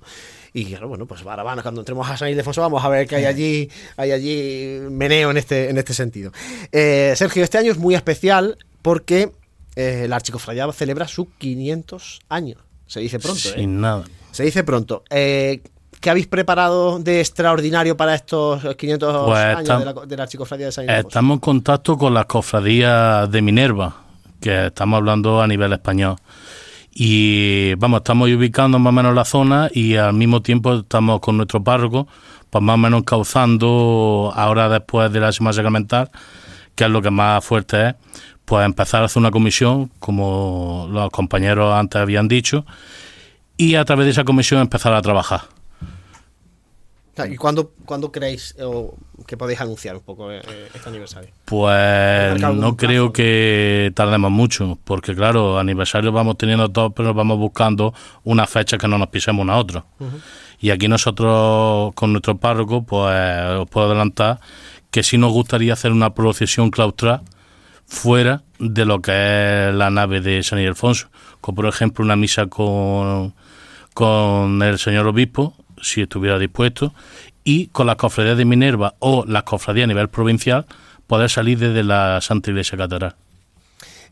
Y claro, bueno, pues ahora van, cuando entremos a San Ildefonso vamos a ver que hay allí, hay allí meneo en este, en este sentido. Eh, Sergio, este año es muy especial porque eh, la Archicofradía celebra sus 500 años. Se dice pronto, Sin ¿eh? nada. Se dice pronto. Eh, ¿Qué habéis preparado de extraordinario para estos 500 Pues años de la, de la Archicofradía de San Ildefonso? Estamos en contacto con las cofradías de Minerva, que estamos hablando a nivel español. Y vamos, estamos ubicando más o menos la zona y al mismo tiempo estamos con nuestro párroco, pues más o menos cauzando ahora después de la Semana Sacramental, que es lo que más fuerte es, pues empezar a hacer una comisión, como los compañeros antes habían dicho, y a través de esa comisión empezar a trabajar. ¿Y cuándo, cuándo creéis o que podéis anunciar un poco eh, este aniversario? Pues no creo que tardemos mucho, porque claro, aniversario vamos teniendo todos, pero vamos buscando una fecha que no nos pisemos una a otra. Y aquí nosotros, con nuestro párroco, pues os puedo adelantar que sí nos gustaría hacer una procesión claustral fuera de lo que es la nave de San Ildefonso, como por ejemplo una misa con, con el señor obispo, si estuviera dispuesto, y con las cofradías de Minerva o las cofradías a nivel provincial, poder salir desde la Santa Iglesia Catedral.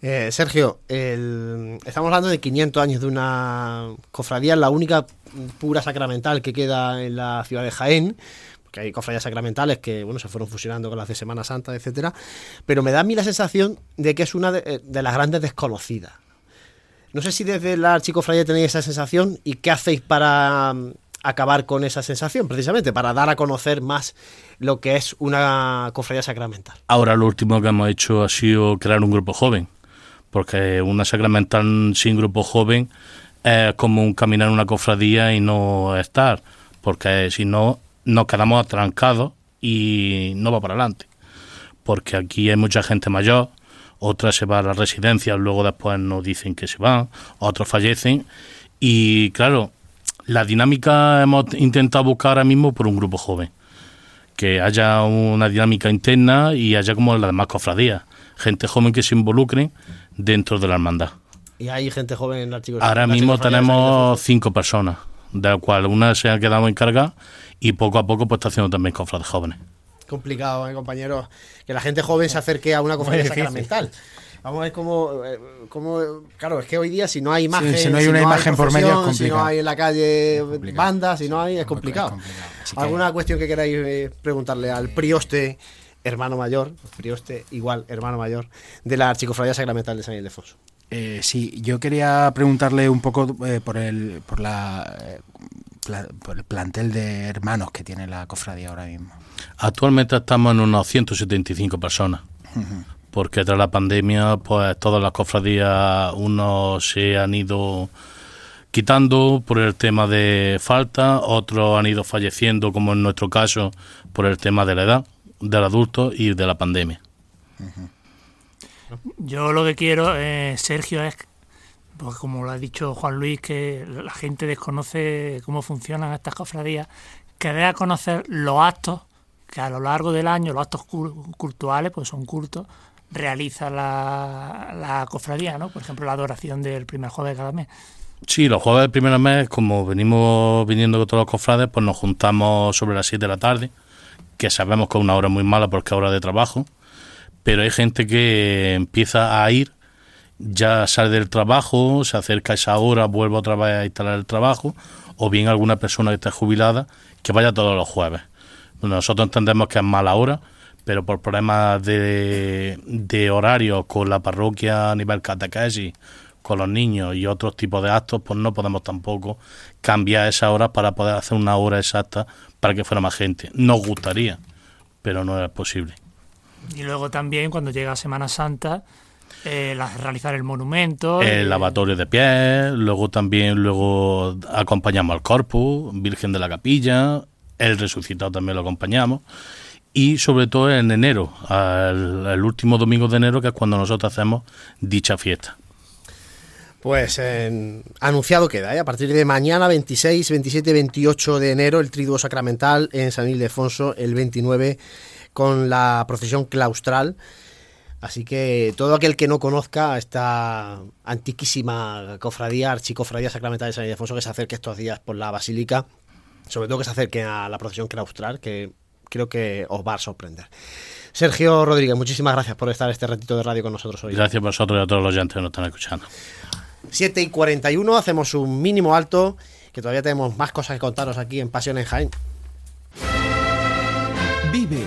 Eh, Sergio, estamos hablando de 500 años de una cofradía, la única pura sacramental que queda en la ciudad de Jaén, porque hay cofradías sacramentales que bueno se fueron fusionando con las de Semana Santa, etcétera, pero me da a mí la sensación de que es una de, eh, de las grandes desconocidas. No sé si desde la archicofradía tenéis esa sensación y qué hacéis para acabar con esa sensación, precisamente, para dar a conocer más lo que es una cofradía sacramental. Ahora lo último que hemos hecho ha sido crear un grupo joven, porque una sacramental sin grupo joven es como un caminar una cofradía y no estar, porque si no nos quedamos atrancados y no va para adelante. Porque aquí hay mucha gente mayor, otras se va a las residencias, luego después nos dicen que se van, otros fallecen y claro, la dinámica hemos intentado buscar ahora mismo por un grupo joven que haya una dinámica interna y haya como las demás cofradías, gente joven que se involucre dentro de la hermandad. Y hay gente joven en la archicofradía. Ahora la mismo tenemos cinco personas, de las cuales una se ha quedado encargada y poco a poco pues está haciendo también cofrades jóvenes. complicado, ¿eh, compañeros, que la gente joven se acerque a una cofradía sacramental. Vamos a ver cómo, eh, cómo- claro, es que hoy día si no hay imagen, si no hay una imagen por medio, es procesión, si no complicado. hay en la calle bandas, si no hay, es complicado. complicado. ¿Alguna cuestión que queráis eh, preguntarle al prioste, hermano mayor, prioste igual, hermano mayor, de la Archicofradía Sacramental de San Ildefonso? Eh, sí, yo quería preguntarle un poco eh, por el por la eh, pla- por el plantel de hermanos que tiene la cofradía ahora mismo. Actualmente estamos en unos 175 personas, porque tras la pandemia pues todas las cofradías unos se han ido quitando por el tema de falta, otros han ido falleciendo como en nuestro caso por el tema de la edad, del adulto y de la pandemia. Yo lo que quiero, eh, Sergio, es, porque como lo ha dicho Juan Luis, que la gente desconoce cómo funcionan estas cofradías, que dé a conocer los actos que a lo largo del año, los actos cul- cultuales, pues son cultos, realiza la, la cofradía, ¿no? Por ejemplo, la adoración del primer jueves de cada mes. Sí, los jueves del primer mes, como venimos viniendo con todos los cofrades, pues nos juntamos sobre las 7 de la tarde, que sabemos que es una hora muy mala porque es hora de trabajo, pero hay gente que empieza a ir, ya sale del trabajo, se acerca a esa hora, vuelve otra vez a instalar el trabajo, o bien alguna persona que esté jubilada que vaya todos los jueves. Nosotros entendemos que es mala hora, pero por problemas de, de horario con la parroquia a nivel catequesis, con los niños y otros tipos de actos, pues no podemos tampoco cambiar esa hora para poder hacer una hora exacta para que fuera más gente. Nos gustaría, pero no es posible. Y luego también cuando llega Semana Santa, eh, realizar el monumento. El eh, lavatorio de pies, luego también luego acompañamos al corpus, Virgen de la Capilla, el resucitado también lo acompañamos. Y sobre todo en enero, el último domingo de enero, que es cuando nosotros hacemos dicha fiesta. Pues anunciado queda, ¿eh? a partir de mañana 26, 27, 28 de enero el Triduo Sacramental en San Ildefonso, el 29 con la procesión claustral. Así que todo aquel que no conozca esta antiquísima cofradía, archicofradía sacramental de San Ildefonso, que se acerque estos días por la basílica, sobre todo que se acerque a la procesión claustral, que creo que os va a sorprender. Sergio Rodríguez, muchísimas gracias por estar este ratito de radio con nosotros hoy. Gracias a vosotros y a todos los oyentes que nos están escuchando. 7 y 41, hacemos un mínimo alto, que todavía tenemos más cosas que contaros aquí en Pasión en Jaén. Vive,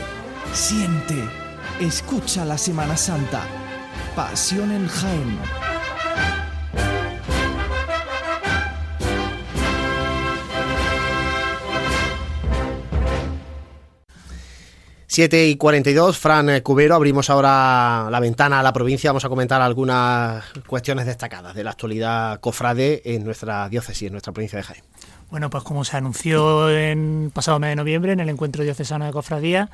siente, escucha la Semana Santa. Pasión en Jaén. 7 y 42, Fran Cubero, abrimos ahora la ventana a la provincia, vamos a comentar algunas cuestiones destacadas de la actualidad cofrade en nuestra diócesis, en nuestra provincia de Jaén. Bueno, pues como se anunció en pasado mes de noviembre en el encuentro diocesano de cofradía,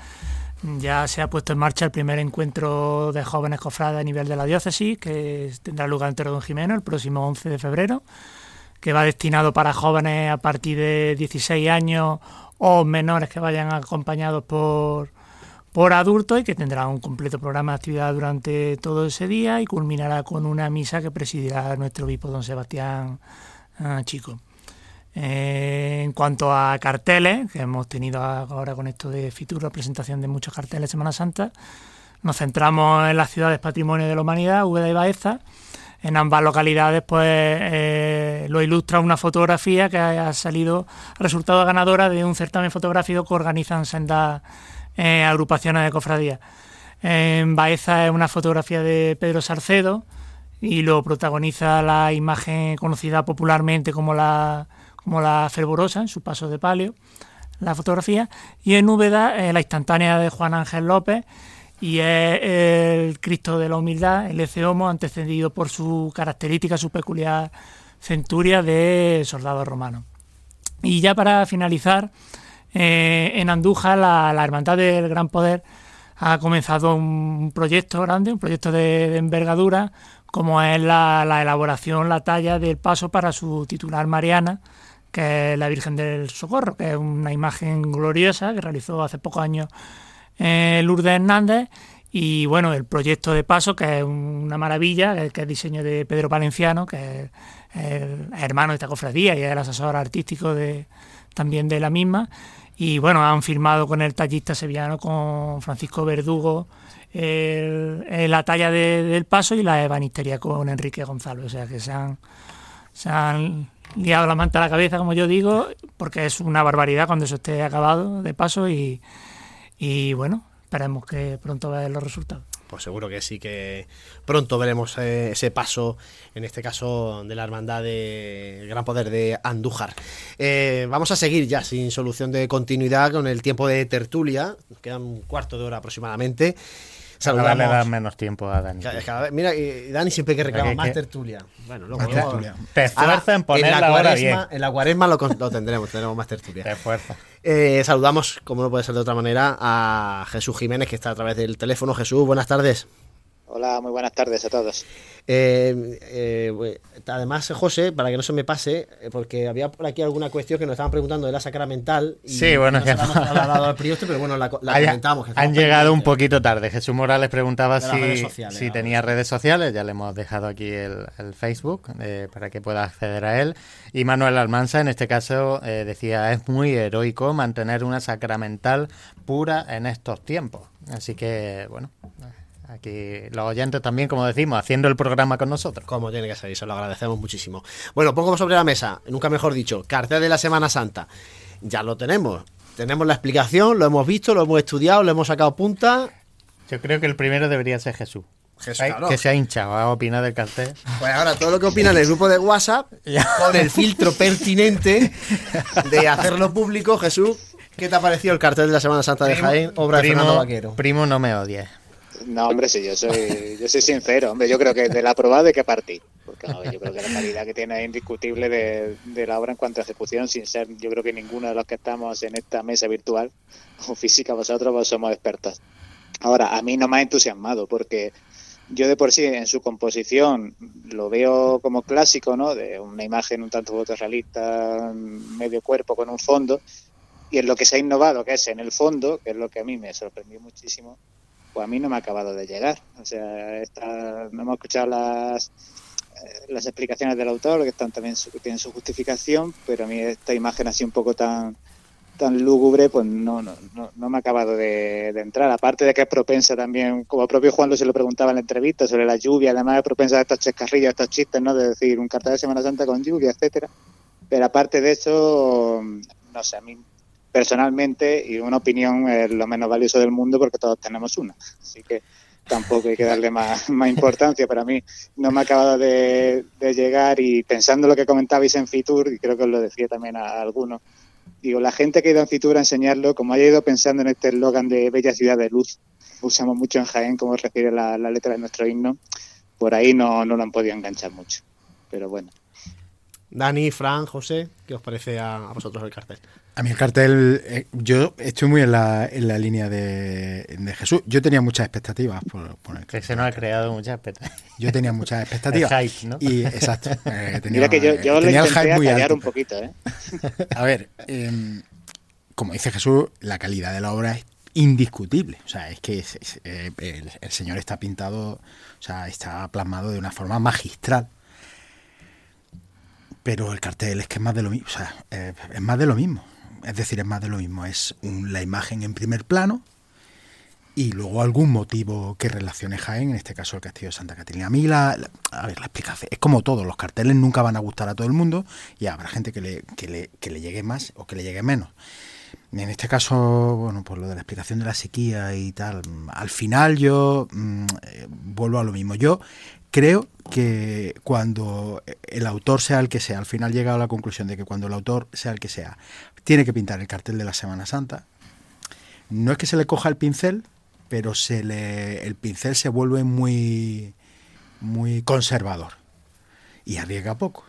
ya se ha puesto en marcha el primer encuentro de jóvenes cofrades a nivel de la diócesis, que tendrá lugar en Don Jimeno el próximo 11 de febrero, que va destinado para jóvenes a partir de 16 años o menores que vayan acompañados por por adultos y que tendrá un completo programa de actividad durante todo ese día y culminará con una misa que presidirá nuestro obispo don Sebastián ah, Chico. Eh, en cuanto a carteles, que hemos tenido ahora con esto de Fitur, la presentación de muchos carteles Semana Santa, nos centramos en las ciudades Patrimonio de la Humanidad, Úbeda y Baeza. En ambas localidades, pues eh, lo ilustra una fotografía que ha salido resultado ganadora de un certamen fotográfico que organizan sendas eh, agrupaciones de cofradías. En Baeza es una fotografía de Pedro Sarcedo y lo protagoniza la imagen conocida popularmente como la, como la fervorosa en su paso de palio, la fotografía. Y en Úbeda la instantánea de Juan Ángel López y es el Cristo de la Humildad, el Ece Homo, antecedido por su característica, su peculiar centuria de soldado romano. Y ya para finalizar, eh, en Andújar, la, Hermandad del Gran Poder ha comenzado un proyecto grande, un proyecto de, envergadura, como es la, elaboración, la talla del paso para su titular Mariana, que es la Virgen del Socorro, que es una imagen gloriosa que realizó hace pocos años eh, Lourdes Hernández. Y bueno, el proyecto de paso, que es una maravilla, que es diseño de Pedro Valenciano, que es el hermano de esta cofradía y es el asesor artístico también de la misma. Y bueno, han firmado con el tallista sevillano, con Francisco Verdugo, la talla del paso y la ebanistería con Enrique Gonzalo. O sea que se han, se han liado la manta a la cabeza, como yo digo, porque es una barbaridad cuando eso esté acabado de paso y, y bueno, esperemos que pronto vean los resultados pues seguro que sí que pronto veremos eh, ese paso, en este caso de la hermandad de Gran Poder de Andújar. Eh, vamos a seguir ya sin solución de continuidad con el tiempo de tertulia, nos quedan un cuarto de hora aproximadamente. Saludamos. le da menos tiempo a Dani. mira, Dani siempre que reclama más tertulia. Bueno, luego, tertulia. Te esfuerza en poner en la, cuaresma, En la cuaresma lo, tendremos, tendremos más tertulia. Te esfuerza. Eh, saludamos, como no puede ser de otra manera, a Jesús Jiménez, que está a través del teléfono. Jesús, buenas tardes. Hola, muy buenas tardes a todos. Eh, eh, además, José, para que no se me pase, eh, porque había por aquí alguna cuestión que nos estaban preguntando de la sacramental. Y sí, bueno, no al pero bueno, la, comentamos. Han llegado un poquito tarde. Jesús Morales preguntaba si, si tenía redes sociales, ya le hemos dejado aquí el, Facebook para que pueda acceder a él. Y Manuel Almanza, en este caso, decía, es muy heroico mantener una sacramental pura en estos tiempos. Así que, bueno, Aquí los oyentes también, como decimos, haciendo el programa con nosotros. Como tiene que ser, eso lo agradecemos muchísimo. Bueno, pongo sobre la mesa, nunca mejor dicho, cartel de la Semana Santa. Ya lo tenemos. Tenemos la explicación, lo hemos visto, lo hemos estudiado, lo hemos sacado punta. Yo creo que el primero debería ser Jesús. Jesús Que se ha hinchado a opinar del cartel. Pues ahora todo lo que opina en el grupo de WhatsApp, con el filtro pertinente de hacerlo público, Jesús, ¿qué te ha parecido el cartel de la Semana Santa de Jaén, obra de Fernando Vaquero? Primo, no me odies. No, hombre, sí, yo soy, yo soy sincero. Hombre, yo creo que de la aprobada hay que partir. Porque yo creo que la calidad que tiene es indiscutible de, la obra en cuanto a ejecución, sin ser, yo creo que ninguno de los que estamos en esta mesa virtual o física, vosotros pues somos expertos. Ahora, a mí no me ha entusiasmado porque yo de por sí en su composición lo veo como clásico, ¿no? De una imagen un tanto fotorrealista, medio cuerpo con un fondo. Y en lo que se ha innovado, que es en el fondo, que es lo que a mí me sorprendió muchísimo, pues a mí no me ha acabado de llegar. O sea, no hemos escuchado las, eh, las explicaciones del autor, que están también tienen su justificación, pero a mí esta imagen así un poco tan tan lúgubre, pues no, no, no, me ha acabado de, entrar. Aparte de que es propensa también, como propio Juan lo se lo preguntaba en la entrevista, sobre la lluvia, además es propensa a estos chescarrillos, a estos chistes, ¿no? De decir un cartel de Semana Santa con lluvia, etcétera. Pero aparte de eso, no sé, a mí personalmente y una opinión es lo menos valioso del mundo porque todos tenemos una. Así que tampoco hay que darle más, más importancia. Para mí no me ha acabado de, llegar y pensando lo que comentabais en Fitur, y creo que os lo decía también a, algunos, digo, la gente que ha ido en Fitur a enseñarlo, como haya ido pensando en este eslogan de Bella Ciudad de Luz, usamos mucho en Jaén, como refiere la, la letra de nuestro himno, por ahí no, no lo han podido enganchar mucho. Pero bueno. Dani, Fran, José, ¿qué os parece a vosotros el cartel? A mí el cartel, eh, yo estoy muy en la, en la línea de, Jesús. Yo tenía muchas expectativas por, por el Que se nos ha creado muchas expectativas. Yo tenía muchas expectativas. el hype, ¿no? Y, exacto. Eh, tenía, Mira que yo, yo le intenté muy un poquito, ¿eh? A ver, em, como dice Jesús, la calidad de la obra es indiscutible. O sea, es que eh, el, señor está pintado, o sea, está plasmado de una forma magistral. Pero el cartel es que es más de lo mismo. O sea, es más de lo mismo es decir, es más de lo mismo, es la imagen en primer plano y luego algún motivo que relacione Jaén, en este caso el castillo de Santa Catalina. A mí la, a ver, la explicación es como todo, los carteles nunca van a gustar a todo el mundo y habrá gente que le, que le, que le llegue más o que le llegue menos. En este caso, bueno, por lo de la explicación de la sequía y tal, al final yo mm, eh, vuelvo a lo mismo. Yo creo que cuando el autor sea el que sea, al final llega a la conclusión de que cuando el autor sea el que sea, tiene que pintar el cartel de la Semana Santa. No es que se le coja el pincel, pero se le, el pincel se vuelve muy, muy conservador y arriesga poco.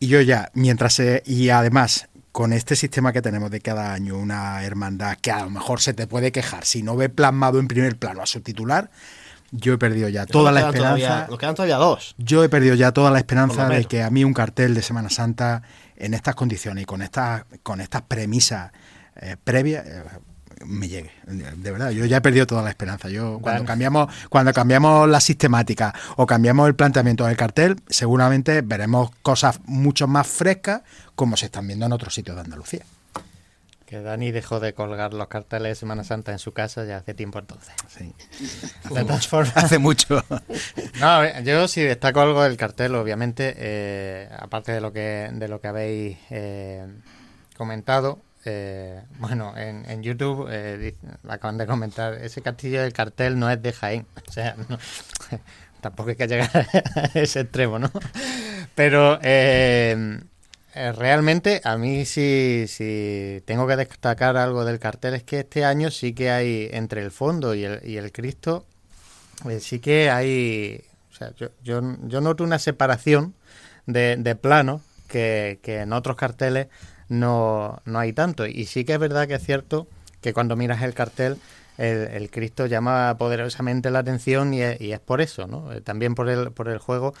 Y yo ya, mientras se, y además con este sistema que tenemos de cada año una hermandad que a lo mejor se te puede quejar si no ve plasmado en primer plano a su titular, yo he perdido ya toda la esperanza. nos quedan todavía dos. Yo he perdido ya toda la esperanza de que a mí un cartel de Semana Santa en estas condiciones y con estas, con estas premisas eh, previas eh, me llegue. De verdad, yo ya he perdido toda la esperanza. Yo cuando cambiamos, cuando cambiamos la sistemática o cambiamos el planteamiento del cartel, seguramente veremos cosas mucho más frescas como se están viendo en otros sitios de Andalucía. Que Dani dejó de colgar los carteles de Semana Santa en su casa ya hace tiempo entonces. Sí. De todas formas. hace mucho. No, yo sí destaco algo del cartel, obviamente, eh, aparte de lo que, de lo que habéis eh, comentado. Eh, bueno, en, en YouTube acaban de comentar, ese castillo del cartel no es de Jaén. O sea, tampoco hay que llegar a ese extremo, ¿no? Pero eh, realmente, a mí sí, sí tengo que destacar algo del cartel, es que este año sí que hay, entre el fondo y el, y el Cristo, eh, sí que hay, o sea, yo, yo, noto una separación de, de plano que, que, en otros carteles no, no hay tanto. Y sí que es verdad que es cierto que cuando miras el cartel el, Cristo llama poderosamente la atención y es, por eso, ¿no? Eh, también por el, por el juego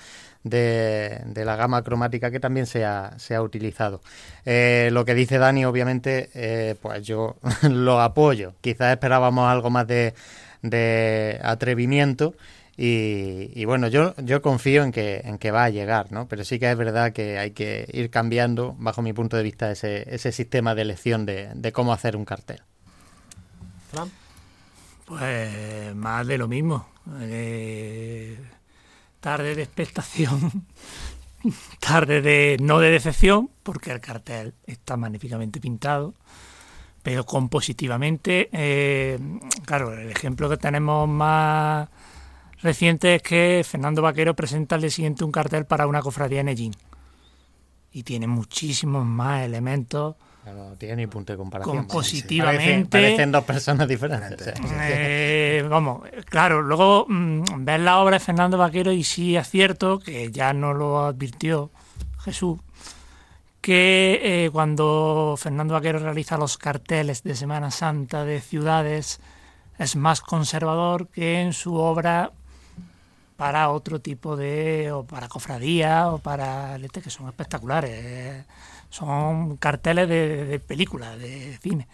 de, la gama cromática que también se ha, se ha utilizado. Eh, lo que dice Dani, obviamente, eh, pues yo lo apoyo. Quizás esperábamos algo más de, de atrevimiento. Y, bueno, yo, yo confío en que, en que va a llegar, ¿no? Pero sí que es verdad que hay que ir cambiando, bajo mi punto de vista, ese, ese sistema de elección de, de cómo hacer un cartel. Pues más de lo mismo. Eh, tarde de expectación, tarde de no de decepción, porque el cartel está magníficamente pintado, pero compositivamente, eh, claro, el ejemplo que tenemos más reciente es que Fernando Vaquero presenta al día siguiente un cartel para una cofradía en Ellín. Y tiene muchísimos más elementos no tiene ni punto de comparación. Compositivamente. Parecen, dos personas diferentes. Eh, vamos, claro, luego mm, ves la obra de Fernando Vaquero y sí es cierto que ya no lo advirtió Jesús, que eh, cuando Fernando Vaquero realiza los carteles de Semana Santa de ciudades es más conservador que en su obra para otro tipo de, o para cofradía, o para que son espectaculares son carteles de, películas, de cine.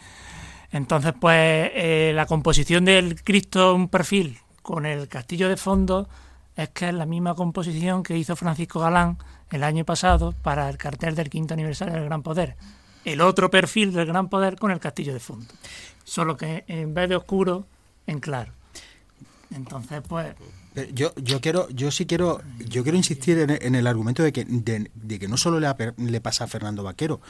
Entonces, pues eh, la composición del Cristo un perfil con el castillo de fondo es que es la misma composición que hizo Francisco Galán el año pasado para el cartel del quinto aniversario del Gran Poder. El otro perfil del Gran Poder con el castillo de fondo. Solo que en vez de oscuro, en claro. Entonces, pues yo, yo quiero, yo sí quiero, yo quiero insistir en, el argumento de que, de, que no solo le, le, pasa a Fernando Vaquero.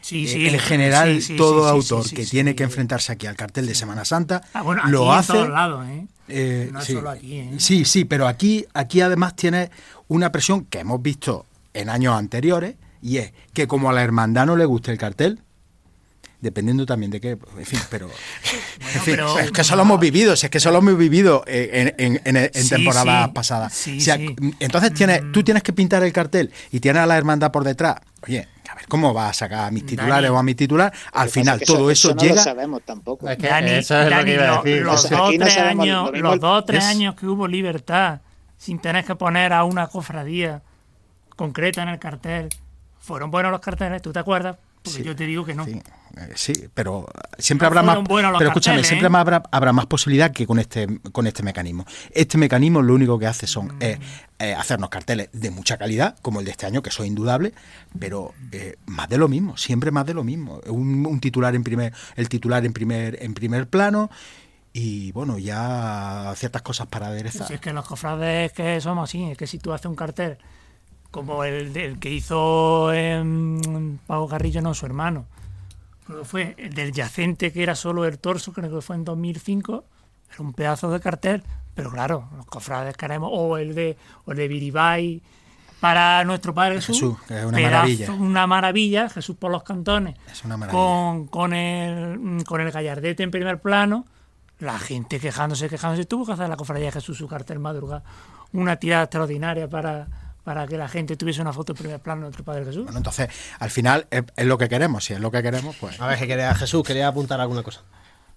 Sí, eh, sí, en general, todo autor que tiene que enfrentarse aquí al cartel de Semana Santa ah, bueno, lo en hace. Todos lados, ¿eh? Eh, no solo aquí, ¿eh? Sí, sí, pero aquí, aquí además tiene una presión que hemos visto en años anteriores y es que como a la hermandad no le guste el cartel, dependiendo también de qué, en fin, pero, en fin, es que eso lo hemos vivido, si es que eso lo hemos vivido eh, en, en, en, temporadas pasadas. entonces tienes, tú tienes que pintar el cartel y tienes a la hermandad por detrás. Oye, a ver cómo va a sacar a mis titulares o a mi titular. Al final todo eso, llega. No lo sabemos tampoco. Es que eso es lo que iba a decir. Los, dos, tres años, los dos tres años que hubo libertad, sin tener que poner a una cofradía concreta en el cartel, fueron buenos los carteles, ¿tú te acuerdas? Porque yo te digo que no. Eh, sí, pero siempre habrá más. Pero escúchame, siempre ¿eh? habrá, habrá, más posibilidad que con este, con este mecanismo. Este mecanismo lo único que hace son mm. eh, hacernos carteles de mucha calidad, como el de este año, que eso es indudable, pero más de lo mismo, siempre más de lo mismo. Un, titular en primer, el titular en primer, en primer plano y bueno, ya ciertas cosas para aderezar. Si es que los cofrades que somos así, es que si tú haces un cartel como el, el que hizo en Pau Garrillo, no, su hermano, fue el del yacente que era solo el torso, creo que fue en 2005, era un pedazo de cartel, pero claro, los cofrades queremos, o el de, o el de Biribay para nuestro Padre Jesús, es una maravilla. Una maravilla, Jesús por los cantones, Con, con, el, con el gallardete en primer plano, la gente quejándose, quejándose, tuvo que hacer la cofradía de Jesús su cartel madrugada, una tirada extraordinaria para para que la gente tuviese una foto en primer plano de nuestro Padre Jesús. Bueno, entonces, al final es, lo que queremos, si es lo que queremos, pues... A ver, que quería Jesús, quería apuntar alguna cosa.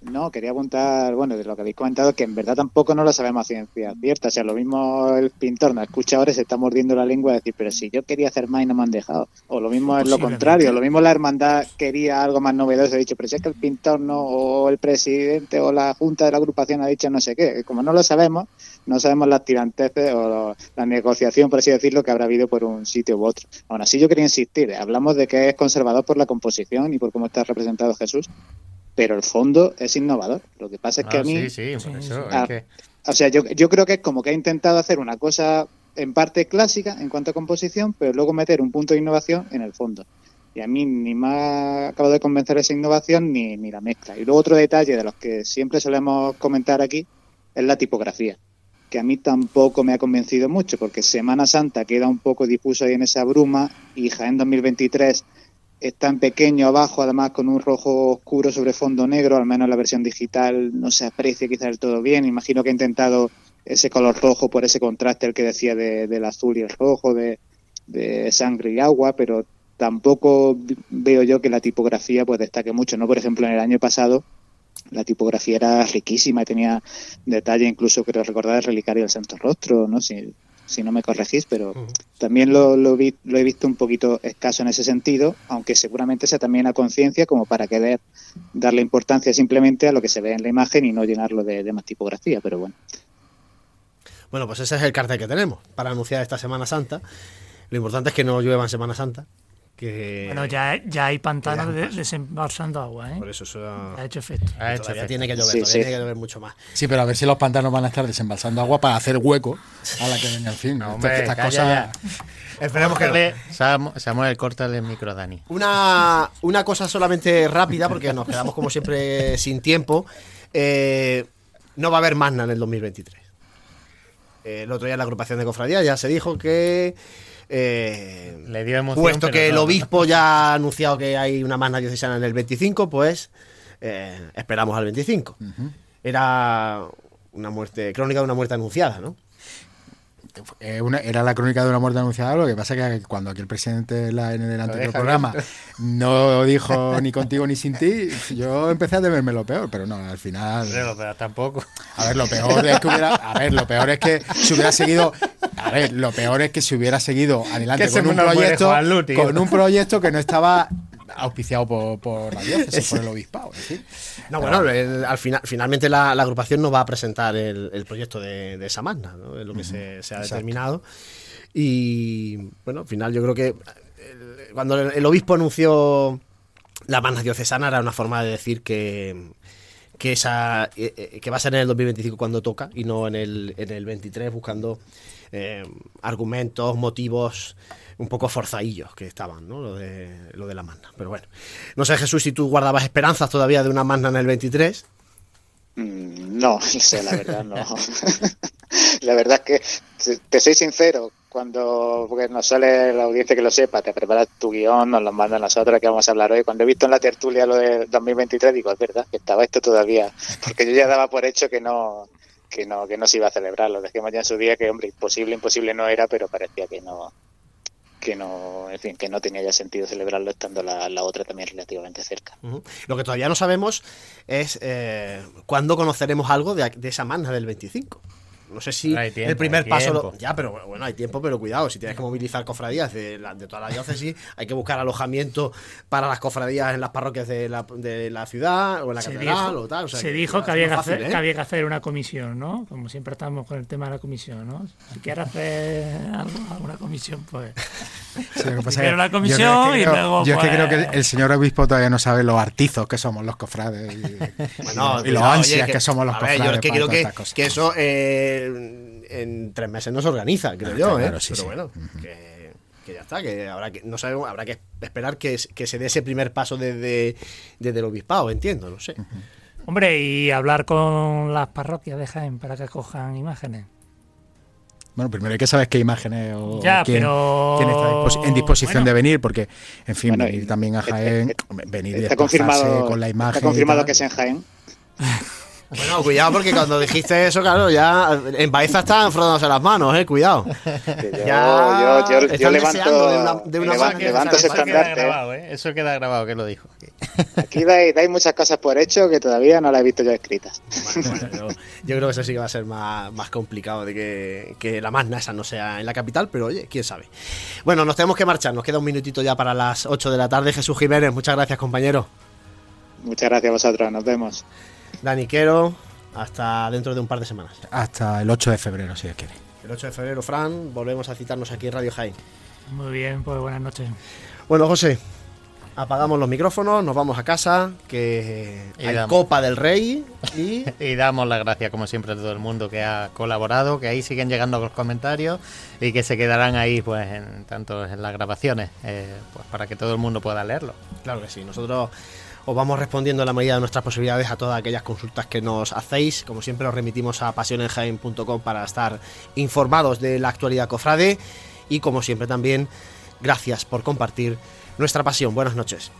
No, quería apuntar, bueno, de lo que habéis comentado, que en verdad tampoco no lo sabemos a ciencia cierta. O sea, lo mismo el pintor nos escucha ahora y se está mordiendo la lengua de decir, pero si yo quería hacer más y no me han dejado. O lo mismo es lo contrario, lo mismo la hermandad quería algo más novedoso, ha dicho, pero si es que el pintor no, o el presidente o la junta de la agrupación ha dicho no sé qué. Como no lo sabemos, no sabemos las tiranteces o la negociación, por así decirlo, que habrá habido por un sitio u otro. Aún así, yo quería insistir, hablamos de que es conservador por la composición y por cómo está representado Jesús, pero el fondo es innovador. Lo que pasa es que a mí... Sí, sí, por eso ah, O sea, yo, yo creo que es como que ha intentado hacer una cosa en parte clásica en cuanto a composición, pero luego meter un punto de innovación en el fondo. Y a mí ni me ha acabado de convencer esa innovación ni, ni la mezcla. Y luego otro detalle de los que siempre solemos comentar aquí es la tipografía que a mí tampoco me ha convencido mucho, porque Semana Santa queda un poco difuso ahí en esa bruma y Jaén 2023 está en pequeño abajo, además con un rojo oscuro sobre fondo negro, al menos la versión digital no se aprecia quizás del todo bien. Imagino que ha intentado ese color rojo por ese contraste el que decía del azul y el rojo, de, de, sangre y agua, pero tampoco veo yo que la tipografía pues destaque mucho. No, por ejemplo, en el año pasado la tipografía era riquísima tenía detalle, incluso creo recordar el relicario del Santo Rostro, ¿no? Si, si no me corregís, pero también lo, lo, vi, lo, he visto un poquito escaso en ese sentido, aunque seguramente sea también a conciencia como para querer darle importancia simplemente a lo que se ve en la imagen y no llenarlo de, de más tipografía, pero bueno. Bueno, pues ese es el cartel que tenemos para anunciar esta Semana Santa. Lo importante es que no llueva en Semana Santa. Que... Bueno, ya, ya hay pantanos de, desembalsando agua, ¿eh? Por eso, eso ha... ha hecho efecto. Ha hecho efecto. tiene que llover, sí, todavía sí. tiene que llover mucho más. Sí, pero a ver si los pantanos van a estar desembalsando agua para hacer hueco a la que venga el fin. No, hombre, estas cosas. ya. Esperemos que no. Samuel, córtale el micro, Dani. Una, una cosa solamente rápida, porque nos quedamos como siempre sin tiempo. Eh, no va a haber Magna en el 2023. Eh, el otro día en la agrupación de cofradía ya se dijo que eh, Le dio emoción. puesto que el obispo ya ha anunciado que hay una magna diocesana en el 25, pues eh, esperamos al 25. Era una muerte, crónica de una muerte anunciada, ¿no? Eh, una- era la crónica de una muerte anunciada, lo que pasa que cuando aquí el presidente la- en el anterior programa no dijo ni contigo ni sin ti, yo empecé a temerme lo peor, pero no, al final... Pero, pero tampoco. A ver, lo peor es que hubiera, a ver, lo peor es que se hubiera seguido, a ver, lo peor es que se hubiera seguido adelante con un proyecto, con un proyecto que no estaba auspiciado por, por la diócesis, por el obispado, fin. No, bueno, el- al final, finalmente la, la agrupación no va a presentar el, el proyecto de, de esa magna, ¿no? es lo que se, se ha Exacto. determinado. Y bueno, al final yo creo que el- cuando el, el obispo anunció la magna diocesana era una forma de decir que, que, esa, eh, eh, que va a ser en el 2025 cuando toca y no en el, en el 23 buscando eh, argumentos, motivos un poco forzadillos que estaban, ¿no? Lo de, lo de la magna. Pero bueno, no sé Jesús si tú guardabas esperanzas todavía de una magna en el 23. Mm, No, o sea, la verdad no. la verdad es que, te- soy sincero, cuando, porque no suele la audiencia que lo sepa, te preparas tu guion, nos lo mandan nosotros que vamos a hablar hoy. Cuando he visto en la tertulia lo de 2023, digo, es verdad, que estaba esto todavía, porque yo ya daba por hecho que no, que no, que no se iba a celebrar. Lo dijimos ya en su día que, hombre, imposible, imposible no era, pero parecía que no, que no, en fin, que no tenía ya sentido celebrarlo estando la, la otra también relativamente cerca. Lo que todavía no sabemos es eh, cuándo conoceremos algo de, de esa magna del 25. No sé si tiempo, el primer paso. lo- ya, pero bueno, hay tiempo, pero cuidado. Si tienes que movilizar cofradías de, la- de toda la diócesis, hay que buscar alojamiento para las cofradías en las parroquias de la, de la ciudad o en la Se catedral dijo, o tal. o sea se que dijo que había que, fácil, hacer, ¿eh? que había que hacer una comisión, ¿no? Como siempre estamos con el tema de la comisión, ¿no? Si quieres hacer algo, alguna comisión, pues. Sí, lo que pasa Primero es la que comisión yo es que y creo- luego. Yo es que pues, creo que el, el señor obispo todavía no sabe los artizos que somos los cofrades y, Bueno, y lo cuidado, ansias oye, que, somos los a ver, cofrades. yo es que creo que eso eh, en tres meses no se organiza, creo Ah, yo, ¿eh? sí, Pero sí. bueno, que, que ya está, que habrá que, no sabemos, habrá que esperar que, que se dé ese primer paso desde, desde el obispado, entiendo, no sé. Hombre, y hablar con las parroquias de Jaén para que cojan imágenes. Bueno, primero hay que saber qué imágenes o Ya, quién, pero- quién está en disposición bueno. de venir, porque, en fin, Bueno, venir también a está- Jaén, venir y Está confirmado, con la imagen. está confirmado que es en Jaén. Bueno, cuidado porque cuando dijiste eso, claro, ya en Baeza están frotándose las manos, eh, cuidado. Yo, Ya yo, yo, yo están levanto, de una- de una levanto, ese Eso queda estandarte. grabado, ¿eh? Eso queda grabado que lo dijo. Aquí dais, dais muchas cosas por hecho que todavía no las he visto yo escritas. Bueno, yo, yo creo que eso sí que va a ser más, más complicado de que, que la magna esa no sea en la capital, pero oye, quién sabe. Bueno, nos tenemos que marchar, nos queda un minutito ya para las 8 de la tarde. Jesús Jiménez, muchas gracias, compañero. Muchas gracias a vosotros, nos vemos. Dani Quero, hasta dentro de un par de semanas. Hasta el 8 de febrero, si Dios quiere. El 8 de febrero, Fran, volvemos a citarnos aquí en Radio Jaén. Muy bien, pues buenas noches. Bueno, José, apagamos los micrófonos, nos vamos a casa, que Y hay damos. Copa del Rey y... Y damos las gracias, como siempre, a todo el mundo que ha colaborado, que ahí siguen llegando los comentarios y que se quedarán ahí, pues, en, tanto en las grabaciones, eh, pues para que todo el mundo pueda leerlo. Claro que sí, nosotros os vamos respondiendo en la medida de nuestras posibilidades a todas aquellas consultas que nos hacéis. Como siempre os remitimos a pasionenjaen.com para estar informados de la actualidad cofrade y como siempre también gracias por compartir nuestra pasión. Buenas noches.